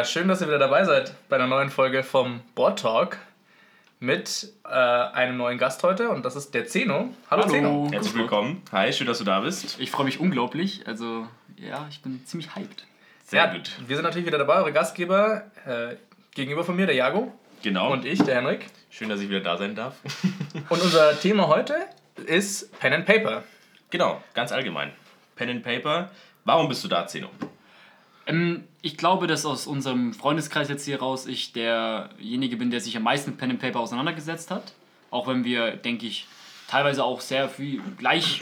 Ja, schön, dass ihr wieder dabei seid bei einer neuen Folge vom Board Talk mit äh, einem neuen Gast heute und das ist der Zeno. Hallo, Hallo. Zeno. Herzlich willkommen. Hi, schön, dass du da bist. Ich freue mich unglaublich. Also, ja, ich bin ziemlich hyped. Sehr ja, gut. Wir sind natürlich wieder dabei, eure Gastgeber. Äh, gegenüber von mir der Jago Genau. und ich, der Henrik. schön, dass ich wieder da sein darf. Und unser Thema heute ist Pen and Paper. genau, ganz allgemein. Pen and Paper. Warum bist du da, Zeno? Ähm, ich glaube, dass aus unserem Freundeskreis jetzt hier raus ich derjenige bin, der sich am meisten mit Pen and Paper auseinandergesetzt hat. Auch wenn wir, denke ich, teilweise auch sehr viel gleich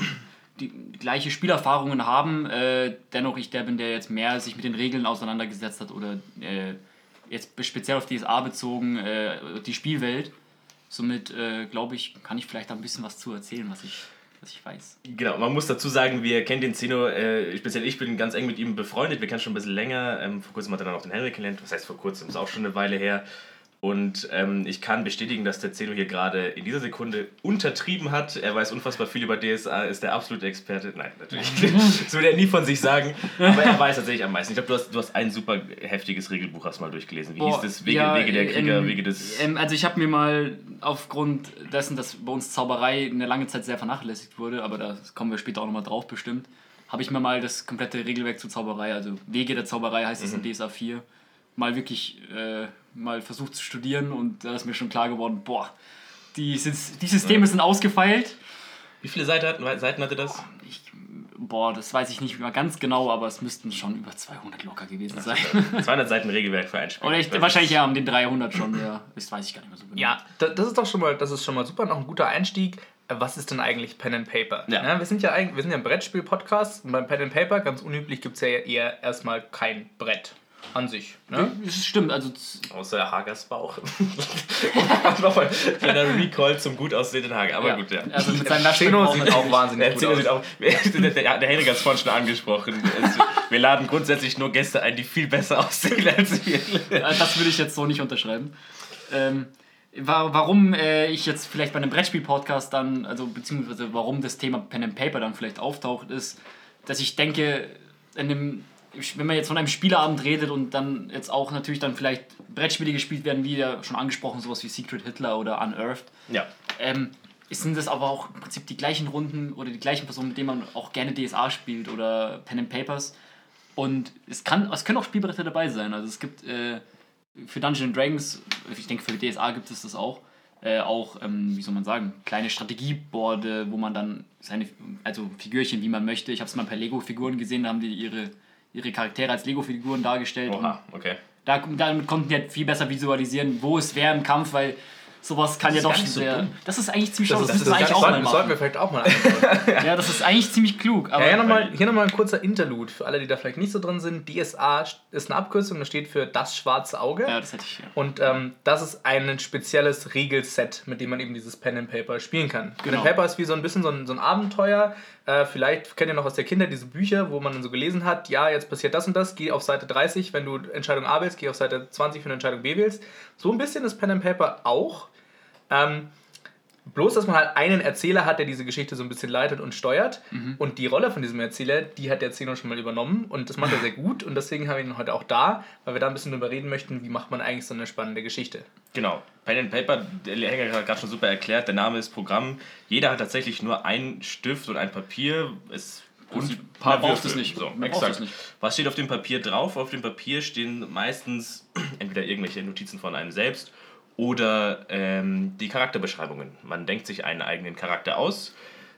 die gleiche Spielerfahrungen haben, äh, dennoch ich der bin, der jetzt mehr sich mit den Regeln auseinandergesetzt hat oder äh, jetzt speziell auf DSA bezogen, äh, die Spielwelt. Somit äh, glaube ich, kann ich vielleicht da ein bisschen was zu erzählen, was ich, was ich weiß. Genau, man muss dazu sagen, wir kennen den Zeno, äh, speziell ich bin ganz eng mit ihm befreundet. Wir kennen schon ein bisschen länger. Ähm, vor kurzem hat er dann auch den Henrik kennengelernt. Was heißt vor kurzem? Ist auch schon eine Weile her. Und ähm, ich kann bestätigen, dass der Zeno hier gerade in dieser Sekunde untertrieben hat. Er weiß unfassbar viel über DSA, ist der absolute Experte. Nein, natürlich. das würde er nie von sich sagen. Aber er weiß tatsächlich am meisten. Ich glaube, du hast, du hast ein super heftiges Regelbuch hast mal durchgelesen. Wie hieß Boah, das? Wege, ja, Wege der Krieger, ähm, Wege des. Ähm, also ich habe mir mal aufgrund dessen, dass bei uns Zauberei eine lange Zeit sehr vernachlässigt wurde, aber da kommen wir später auch nochmal drauf bestimmt, habe ich mir mal das komplette Regelwerk zur Zauberei, also Wege der Zauberei heißt es in DSA 4, mal wirklich äh, mal versucht zu studieren und da ist mir schon klar geworden, boah, die, Sys- die Systeme sind ausgefeilt. Wie viele Seiten, hatten, Seiten hatte das? Ich, boah, das weiß ich nicht mehr ganz genau, aber es müssten schon über 200 locker gewesen sein. 200 Seiten Regelwerk für ein Spiel. Oder ich, wahrscheinlich ja um den 300 schon, ja. Das weiß ich gar nicht mehr so genau. Ja, da- das ist doch schon mal, das ist schon mal super, noch ein guter Einstieg. Was ist denn eigentlich Pen and Paper? Ja. wir sind ja eigentlich, wir sind ja ein Brettspiel-Podcast und beim Pen and Paper, ganz unüblich, gibt es ja eher erstmal kein Brett an sich. Ne? Das stimmt, also Außer Hagers Bauch. Nochmal kleiner Recall zum gut aussehenden Hager. Aber ja. gut, ja. Also mit seinem Naschbrett sieht auch wahnsinnig Der gut aus. auch, der, der, der Henrik hat es vorhin schon angesprochen. Es, wir laden grundsätzlich nur Gäste ein, die viel besser aussehen als wir. Äh, Das würde ich jetzt so nicht unterschreiben. Ähm, wa- warum äh, ich jetzt vielleicht bei einem Brettspiel-Podcast dann, also beziehungsweise warum das Thema Pen and Paper dann vielleicht auftaucht, ist, dass ich denke, in dem, wenn man jetzt von einem Spieleabend redet und dann jetzt auch natürlich dann vielleicht Brettspiele gespielt werden, wie ja schon angesprochen, sowas wie Secret Hitler oder Unearthed, Ja, ähm, sind das aber auch im Prinzip die gleichen Runden oder die gleichen Personen, mit denen man auch gerne DSA spielt oder Pen and Papers. Und es, kann, es können auch Spielbretter dabei sein. Also es gibt äh, für Dungeons Dragons, ich denke für DSA gibt es das auch, äh, auch, ähm, wie soll man sagen, kleine Strategieboarde, wo man dann seine, also Figürchen, wie man möchte. Ich habe es mal per Lego-Figuren gesehen, da haben die ihre, ihre Charaktere als Lego-Figuren dargestellt. Oha, okay. da, damit konnten die halt viel besser visualisieren, wo es wäre im Kampf, weil sowas kann ja ist doch schon nicht so sehr. dumm. Das ist eigentlich ziemlich schlau, das, Das, ist, das, eigentlich auch sollten, mal sollten wir vielleicht auch mal. Ja, das ist eigentlich ziemlich klug. Aber Ja, hier nochmal noch mal ein kurzer Interlude für alle, die da vielleicht nicht so drin sind. DSA ist eine Abkürzung, das steht für das schwarze Auge. ja, das hätte ich. Ja. Und ähm, das ist ein spezielles Regelset, mit dem man eben dieses Pen and Paper spielen kann. Pen Genau. and Paper ist wie so ein bisschen so ein, so ein Abenteuer. Äh, vielleicht kennt ihr noch aus der Kindheit diese Bücher, wo man dann so gelesen hat, ja, jetzt passiert das und das, geh auf Seite 30, wenn du Entscheidung A wählst, geh auf Seite 20, wenn du Entscheidung B wählst. So ein bisschen ist Pen and Paper auch. Ähm, Bloß, dass man halt einen Erzähler hat, der diese Geschichte so ein bisschen leitet und steuert. Und die Rolle von diesem Erzähler, die hat der Zeno schon mal übernommen. Und das macht er sehr gut. Und deswegen haben wir ihn heute auch da, weil wir da ein bisschen drüber reden möchten, wie macht man eigentlich so eine spannende Geschichte. Genau. Pen and Paper, der Henrik hat gerade schon super erklärt, der Name ist Programm. Jeder hat tatsächlich nur einen Stift und ein Papier. Es und Also, ein man braucht es nicht. So, exakt. es nicht. Was steht auf dem Papier drauf? Auf dem Papier stehen meistens entweder irgendwelche Notizen von einem selbst oder ähm, die Charakterbeschreibungen. Man denkt sich einen eigenen Charakter aus.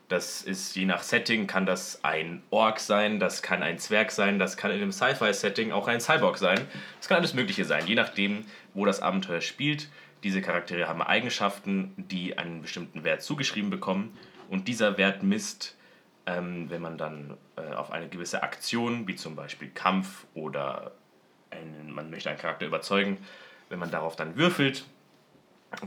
Das ist je nach Setting, kann das ein Ork sein, das kann ein Zwerg sein, das kann in einem Sci-Fi-Setting auch ein Cyborg sein. Das kann alles Mögliche sein, je nachdem, wo das Abenteuer spielt. Diese Charaktere haben Eigenschaften, die einen bestimmten Wert zugeschrieben bekommen. Und dieser Wert misst, ähm, wenn man dann äh, auf eine gewisse Aktion, wie zum Beispiel Kampf oder einen, man möchte einen Charakter überzeugen, wenn man darauf dann würfelt,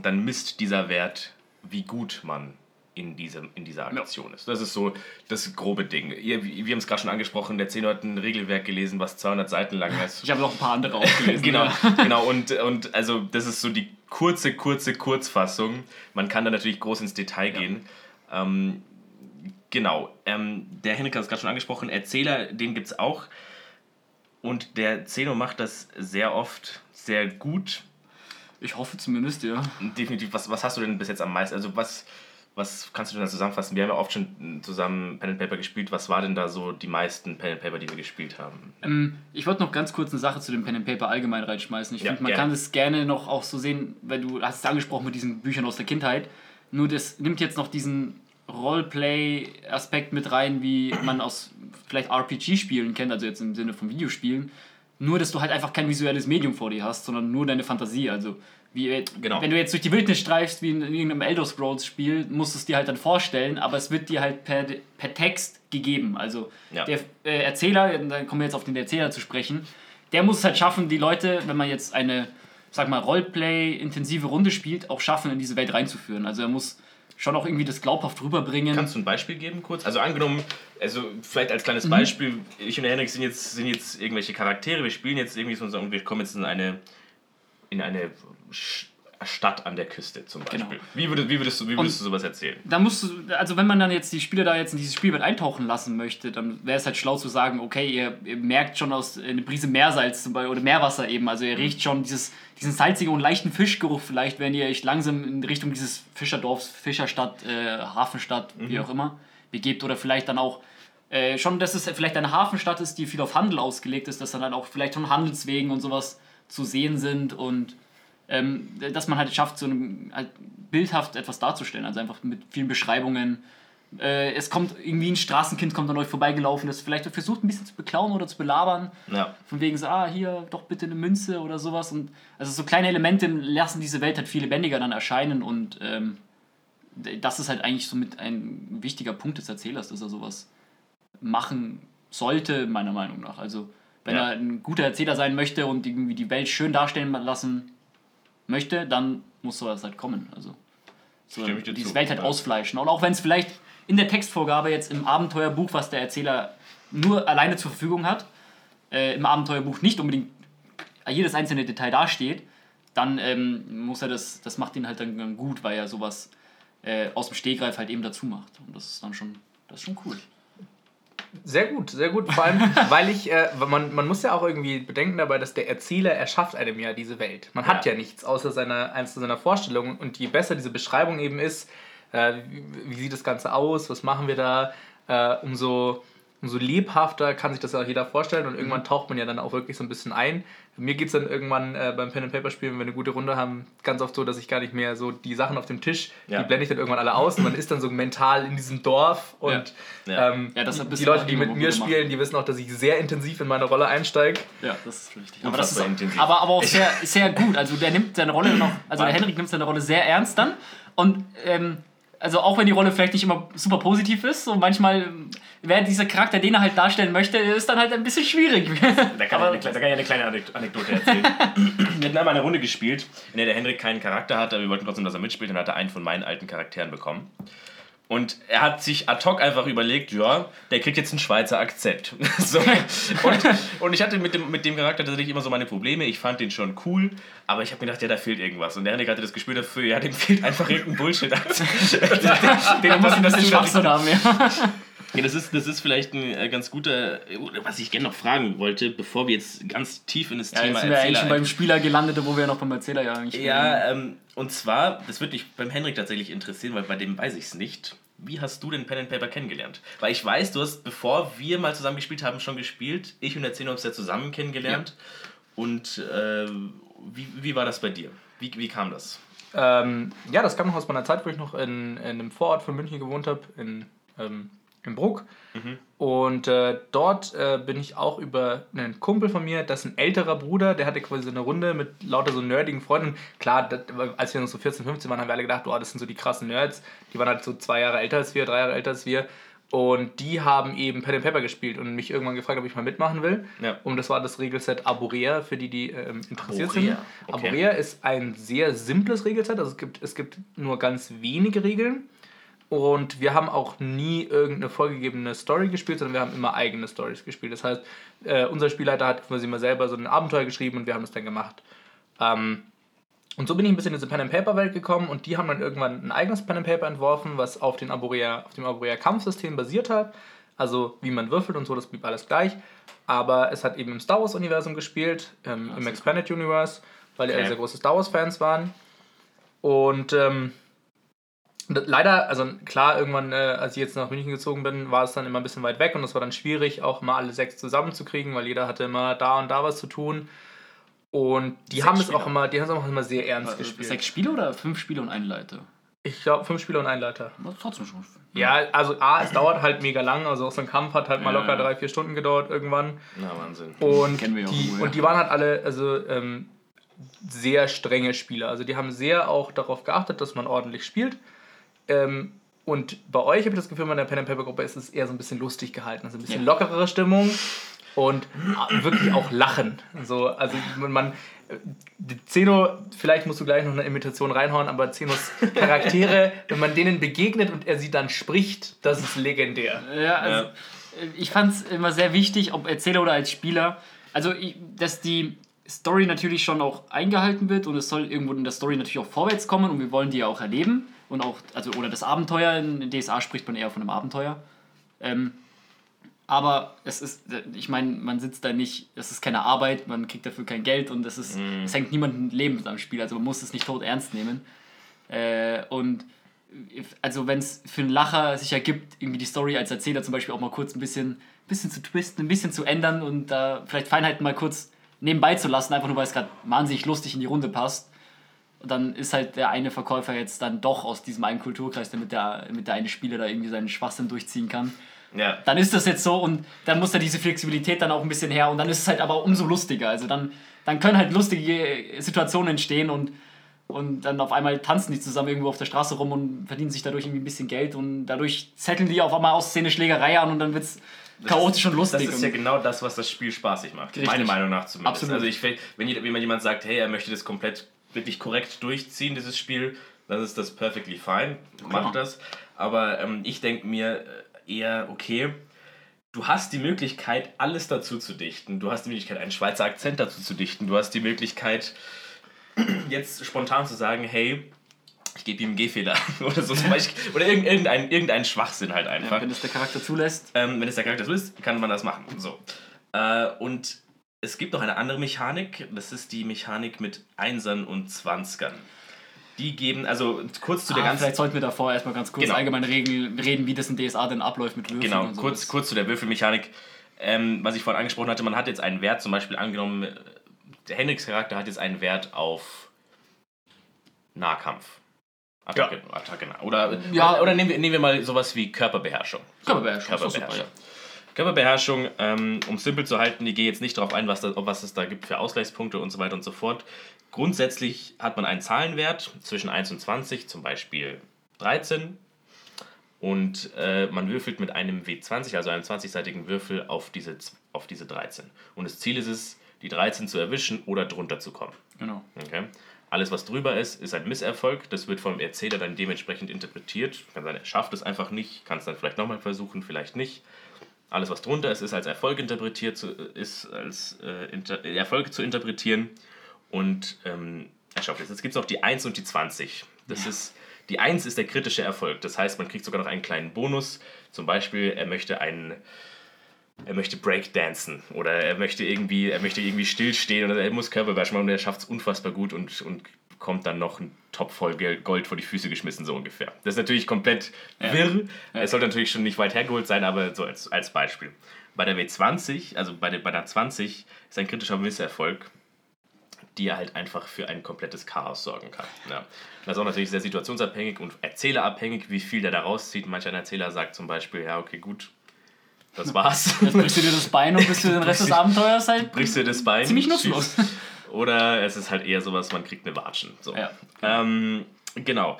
dann misst dieser Wert, wie gut man in, diesem, in dieser Aktion ist. Das ist so das grobe Ding. Ihr, wir haben es gerade schon angesprochen, der Zeno hat ein Regelwerk gelesen, was 200 Seiten lang ist. Ich habe noch ein paar andere aufgelesen. Genau, Ja. genau. Und, und also das ist so die kurze, kurze Kurzfassung. Man kann da natürlich groß ins Detail gehen. Ähm, genau. Ähm, der Henrik hat es gerade schon angesprochen. Erzähler, den gibt es auch. Und der Zeno macht das sehr oft sehr gut. Ich hoffe zumindest, ja. Definitiv. Was, was hast du denn bis jetzt am meisten? Also was, was kannst du denn da zusammenfassen? Wir haben ja oft schon zusammen Pen and Paper gespielt. Was war denn da so die meisten Pen and Paper, die wir gespielt haben? Ähm, ich wollte noch ganz kurz eine Sache zu dem Pen and Paper allgemein reinschmeißen. Ich Ja, finde, man gerne. kann das gerne noch auch so sehen, weil du hast es angesprochen mit diesen Büchern aus der Kindheit. Nur das nimmt jetzt noch diesen Roleplay-Aspekt mit rein, wie man aus vielleicht RPG-Spielen kennt, also jetzt im Sinne von Videospielen. Nur, dass du halt einfach kein visuelles Medium vor dir hast, sondern nur deine Fantasie. Also, wie, Genau. wenn du jetzt durch die Wildnis streifst, wie in irgendeinem Elder Scrolls-Spiel, musst du es dir halt dann vorstellen, aber es wird dir halt per, per Text gegeben. Also, Ja. der äh, Erzähler, dann kommen wir jetzt auf den Erzähler zu sprechen, der muss es halt schaffen, die Leute, wenn man jetzt eine, sag mal, Roleplay-intensive Runde spielt, auch schaffen, in diese Welt reinzuführen. Also, er muss schon auch irgendwie das glaubhaft rüberbringen. Kannst du ein Beispiel geben kurz? Also angenommen, also vielleicht als Mhm. kleines Beispiel, ich und der Henrik sind jetzt, sind jetzt irgendwelche Charaktere, wir spielen jetzt irgendwie so und wir kommen jetzt in eine, in eine Stadt an der Küste zum Beispiel. Genau. Wie, würdest, wie, würdest du, wie würdest du sowas erzählen? da musst du, also wenn man dann jetzt die Spieler da jetzt in dieses Spielwelt eintauchen lassen möchte, dann wäre es halt schlau zu sagen, okay, ihr, ihr merkt schon aus eine Prise Meersalz zum Beispiel oder Meerwasser eben, also ihr riecht schon dieses, diesen salzigen und leichten Fischgeruch vielleicht, wenn ihr euch langsam in Richtung dieses Fischerdorfs, Fischerstadt, äh, Hafenstadt, wie auch immer, begebt oder vielleicht dann auch äh, schon, dass es vielleicht eine Hafenstadt ist, die viel auf Handel ausgelegt ist, dass dann, dann auch vielleicht schon Handelswegen und sowas zu sehen sind und ähm, dass man halt schafft, so einem, halt bildhaft etwas darzustellen, also einfach mit vielen Beschreibungen. Äh, es kommt irgendwie ein Straßenkind kommt an euch vorbeigelaufen, das vielleicht versucht ein bisschen zu beklauen oder zu belabern. Ja. Von wegen so, ah, hier doch bitte eine Münze oder sowas. Und also so kleine Elemente lassen diese Welt halt viel lebendiger dann erscheinen und ähm, das ist halt eigentlich so mit ein wichtiger Punkt des Erzählers, dass er sowas machen sollte, meiner Meinung nach. Also wenn Ja. er ein guter Erzähler sein möchte und irgendwie die Welt schön darstellen lassen möchte, dann muss sowas halt kommen. Also so diese zu, Welt halt ja. ausfleischen. Und auch wenn es vielleicht in der Textvorgabe jetzt im Abenteuerbuch, was der Erzähler nur alleine zur Verfügung hat, äh, im Abenteuerbuch nicht unbedingt jedes einzelne Detail dasteht, dann ähm, muss er das, das macht ihn halt dann, dann gut, weil er sowas äh, aus dem Stegreif halt eben dazu macht. Und das ist dann schon, das ist schon cool. Sehr gut, sehr gut. Vor allem, weil ich, äh, man, man muss ja auch irgendwie bedenken dabei, dass der Erzähler erschafft einem ja diese Welt. Man hat Ja. ja nichts außer seiner, eins seiner Vorstellungen. Und je besser diese Beschreibung eben ist, äh, wie, sieht das Ganze aus, was machen wir da, äh, umso, umso lebhafter kann sich das auch jeder vorstellen. Und irgendwann taucht man ja dann auch wirklich so ein bisschen ein. Mir geht es dann irgendwann äh, beim Pen and Paper Spielen, wenn wir eine gute Runde haben, ganz oft so, dass ich gar nicht mehr so die Sachen auf dem Tisch, Ja. die blende ich dann irgendwann alle aus und man ist dann so mental in diesem Dorf und Ja. ähm, Ja, die Leute, die mit mir gemacht. spielen, die wissen auch, dass ich sehr intensiv in meine Rolle einsteige. Ja, das ist richtig. Aber das ist auch, intensiv. aber, aber auch sehr, sehr gut. Also der nimmt seine Rolle noch, also der Henrik nimmt seine Rolle sehr ernst dann. Und ähm, also auch wenn die Rolle vielleicht nicht immer super positiv ist, so manchmal, ähm, wer dieser Charakter, den er halt darstellen möchte, ist dann halt ein bisschen schwierig. Da kann, ich eine, da kann ich eine kleine Anek- Anekdote erzählen. wir hatten einmal eine Runde gespielt, in der der Henrik keinen Charakter hatte, aber wir wollten trotzdem, dass er mitspielt und hat er einen von meinen alten Charakteren bekommen. Und er hat sich ad hoc einfach überlegt, ja, der kriegt jetzt einen Schweizer Akzent. so. und, und ich hatte mit dem, mit dem Charakter tatsächlich immer so meine Probleme. Ich fand den schon cool, aber ich habe mir gedacht, ja, da fehlt irgendwas. Und der Henrik hatte das Gespür dafür, ja, dem fehlt einfach irgendein Bullshit-Akzent. den, Der muss ein bisschen Schwachsinn haben, ja. Ja, das ist, das ist vielleicht ein äh, ganz guter, was ich gerne noch fragen wollte, bevor wir jetzt ganz tief in das Ja, Thema jetzt sind wir eigentlich schon beim Spieler gelandet, wo wir noch beim Erzähler ja eigentlich Ja, ähm, und zwar, das würde mich beim Henrik tatsächlich interessieren, weil bei dem weiß ich es nicht. Wie hast du den Pen and Paper kennengelernt? Weil ich weiß, du hast, bevor wir mal zusammen gespielt haben, schon gespielt. Ich und der Zehn haben es ja zusammen kennengelernt. Und äh, wie, wie war das bei dir? Wie, wie kam das? Ähm, ja, das kam noch aus meiner Zeit, wo ich noch in, in einem Vorort von München gewohnt habe, in, ähm, in Bruck. Und äh, dort äh, bin ich auch über einen Kumpel von mir, das ist ein älterer Bruder, der hatte quasi so eine Runde mit lauter so nerdigen Freunden. Klar, das, als wir noch so 14, 15 waren, haben wir alle gedacht, oh, das sind so die krassen Nerds. Die waren halt so zwei Jahre älter als wir, drei Jahre älter als wir. Und die haben eben Pen and Paper gespielt und mich irgendwann gefragt, ob ich mal mitmachen will. Ja. Und das war das Regelset Aborea, für die, die ähm, interessiert Aborea, sind. okay. Aborea ist ein sehr simples Regelset, also es gibt, es gibt nur ganz wenige Regeln. Und wir haben auch nie irgendeine vorgegebene Story gespielt, sondern wir haben immer eigene Stories gespielt. Das heißt, äh, unser Spielleiter hat quasi mal selber so ein Abenteuer geschrieben und wir haben das dann gemacht. Ähm, und so bin ich ein bisschen in diese Pen and Paper Welt gekommen und die haben dann irgendwann ein eigenes Pen and Paper entworfen, was auf, den Aborea, auf dem Aborea Kampfsystem basiert hat. Also wie man würfelt und so, das blieb alles gleich. Aber es hat eben im Star Wars-Universum gespielt, ähm, im Expanded Universe, weil die alle Okay. sehr große Star Wars-Fans waren. Und ähm, leider, also klar, irgendwann, äh, als ich jetzt nach München gezogen bin, war es dann immer ein bisschen weit weg und es war dann schwierig, auch mal alle sechs zusammenzukriegen, weil jeder hatte immer da und da was zu tun. Und die Sechs haben es auch immer, die haben es auch immer sehr ernst Also gespielt. Sechs Spiele oder fünf Spiele und ein Leiter? Ich glaube, fünf Spieler und ein Leiter. Das ist trotzdem schon. Ja, also A, es dauert halt mega lang, also auch so ein Kampf hat halt mal Ja. locker drei, vier Stunden gedauert irgendwann. Na, Wahnsinn. Und, Kennen wir auch die, und die waren halt alle also, ähm, sehr strenge Spieler. Also die haben sehr auch darauf geachtet, dass man ordentlich spielt. Ähm, und bei euch habe ich das Gefühl, bei der Pen and Paper Gruppe ist es eher so ein bisschen lustig gehalten, also ein bisschen Ja. lockerere Stimmung und wirklich auch Lachen. So, also man, man die Zeno, vielleicht musst du gleich noch eine Imitation reinhauen, aber Zenos Charaktere, wenn man denen begegnet und er sie dann spricht, das ist legendär. Ja, also ich fand es immer sehr wichtig, ob Erzähler oder als Spieler, also ich, dass die Story natürlich schon auch eingehalten wird und es soll irgendwo in der Story natürlich auch vorwärts kommen und wir wollen die ja auch erleben und auch, also oder das Abenteuer, in DSA spricht man eher von einem Abenteuer. Ähm, aber es ist, ich meine, man sitzt da nicht, es ist keine Arbeit, man kriegt dafür kein Geld und es ist, es hängt niemandem Leben am Spiel, also man muss es nicht tot ernst nehmen. Äh, und also wenn es für einen Lacher sich ergibt, irgendwie die Story als Erzähler zum Beispiel auch mal kurz ein bisschen, bisschen zu twisten, ein bisschen zu ändern und da vielleicht Feinheiten mal kurz nebenbei zu lassen, einfach nur weil es gerade wahnsinnig lustig in die Runde passt. Dann ist halt der eine Verkäufer jetzt dann doch aus diesem einen Kulturkreis, damit der, damit der eine Spieler da irgendwie seinen Schwachsinn durchziehen kann. Ja. Dann ist das jetzt so und dann muss da diese Flexibilität dann auch ein bisschen her und dann ist es halt aber umso lustiger. Also dann, dann können halt lustige Situationen entstehen und, und dann auf einmal tanzen die zusammen irgendwo auf der Straße rum und verdienen sich dadurch irgendwie ein bisschen Geld und dadurch zetteln die auf einmal aus Szene Schlägerei an und dann wird es chaotisch und lustig. Das ist ja genau das, was das Spiel spaßig macht. Richtig. Meine Meinung nach zumindest. Absolut. Also ich, wenn, wenn wenn jemand sagt, hey, er möchte das komplett wirklich korrekt durchziehen, dieses Spiel, dann ist das perfectly fine. Klar. Macht das. Aber ähm, ich denke mir äh, eher, okay, du hast die Möglichkeit, alles dazu zu dichten. Du hast die Möglichkeit, einen Schweizer Akzent dazu zu dichten. Du hast die Möglichkeit, jetzt spontan zu sagen, hey, ich gebe ihm einen G-Fehler oder so zum Beispiel. Oder irgend- irgendein, irgendein Schwachsinn halt einfach. ja, wenn es der Charakter zulässt. Ähm, wenn es der Charakter ist, kann man das machen. So. Äh, und es gibt noch eine andere Mechanik, das ist die Mechanik mit Einsern und Zwanzigern. Die geben, also kurz zu der Ah, ganzen. vielleicht sollten wir davor erstmal ganz kurz Genau. allgemein reden, reden, wie das in DSA denn abläuft mit Würfeln. Genau, und kurz, kurz zu der Würfelmechanik. Ähm, was ich vorhin angesprochen hatte, man hat jetzt einen Wert, zum Beispiel angenommen, der Hendrix Charakter hat jetzt einen Wert auf Nahkampf. Attacke, Attacke nah. Oder, Ja. oder nehmen, wir, nehmen wir mal sowas wie Körperbeherrschung. Körperbeherrschung, doch super, Körperbeherrschung. Körperbeherrschung, ähm, um es simpel zu halten, ich gehe jetzt nicht darauf ein, was, da, was es da gibt für Ausgleichspunkte und so weiter und so fort. Grundsätzlich hat man einen Zahlenwert zwischen 1 und 20, zum Beispiel 13. Und äh, man würfelt mit einem W20, also einem 20-seitigen Würfel, auf diese, auf diese 13. Und das Ziel ist es, die 13 zu erwischen oder drunter zu kommen. Genau. Okay? Alles, was drüber ist, ist ein Misserfolg. Das wird vom Erzähler dann dementsprechend interpretiert. Kann sein, er schafft es einfach nicht, kann es dann vielleicht nochmal versuchen, vielleicht nicht. Alles, was drunter ist, ist als Erfolg interpretiert, zu, ist als äh, inter, Erfolg zu interpretieren. Und ähm, er schafft es. Jetzt gibt es noch die 1 und die 20. Das ist, die 1 ist der kritische Erfolg. Das heißt, man kriegt sogar noch einen kleinen Bonus. Zum Beispiel, er möchte einen er möchte Breakdancen oder er möchte irgendwie, er möchte irgendwie stillstehen oder er muss Körperbeherrschung machen und er schafft es unfassbar gut und, und bekommt dann noch einen Topf voll Gold vor die Füße geschmissen, so ungefähr. Das ist natürlich komplett wirr. Es sollte natürlich schon nicht weit hergeholt sein, aber so als, als Beispiel. Bei der W20, also bei der, bei der 20, ist ein kritischer Misserfolg, die halt einfach für ein komplettes Chaos sorgen kann. Ja. Das ist auch natürlich sehr situationsabhängig und erzählerabhängig, wie viel der da rauszieht. Manch ein Erzähler sagt zum Beispiel, ja, okay, gut, das war's. Jetzt brichst du dir das Bein und bist für den Rest des Abenteuers halt. brichst du das Bein. Ziemlich nutzlos. schießt. Oder es ist halt eher sowas, man kriegt eine Watschen. So. Ja. Ähm, genau.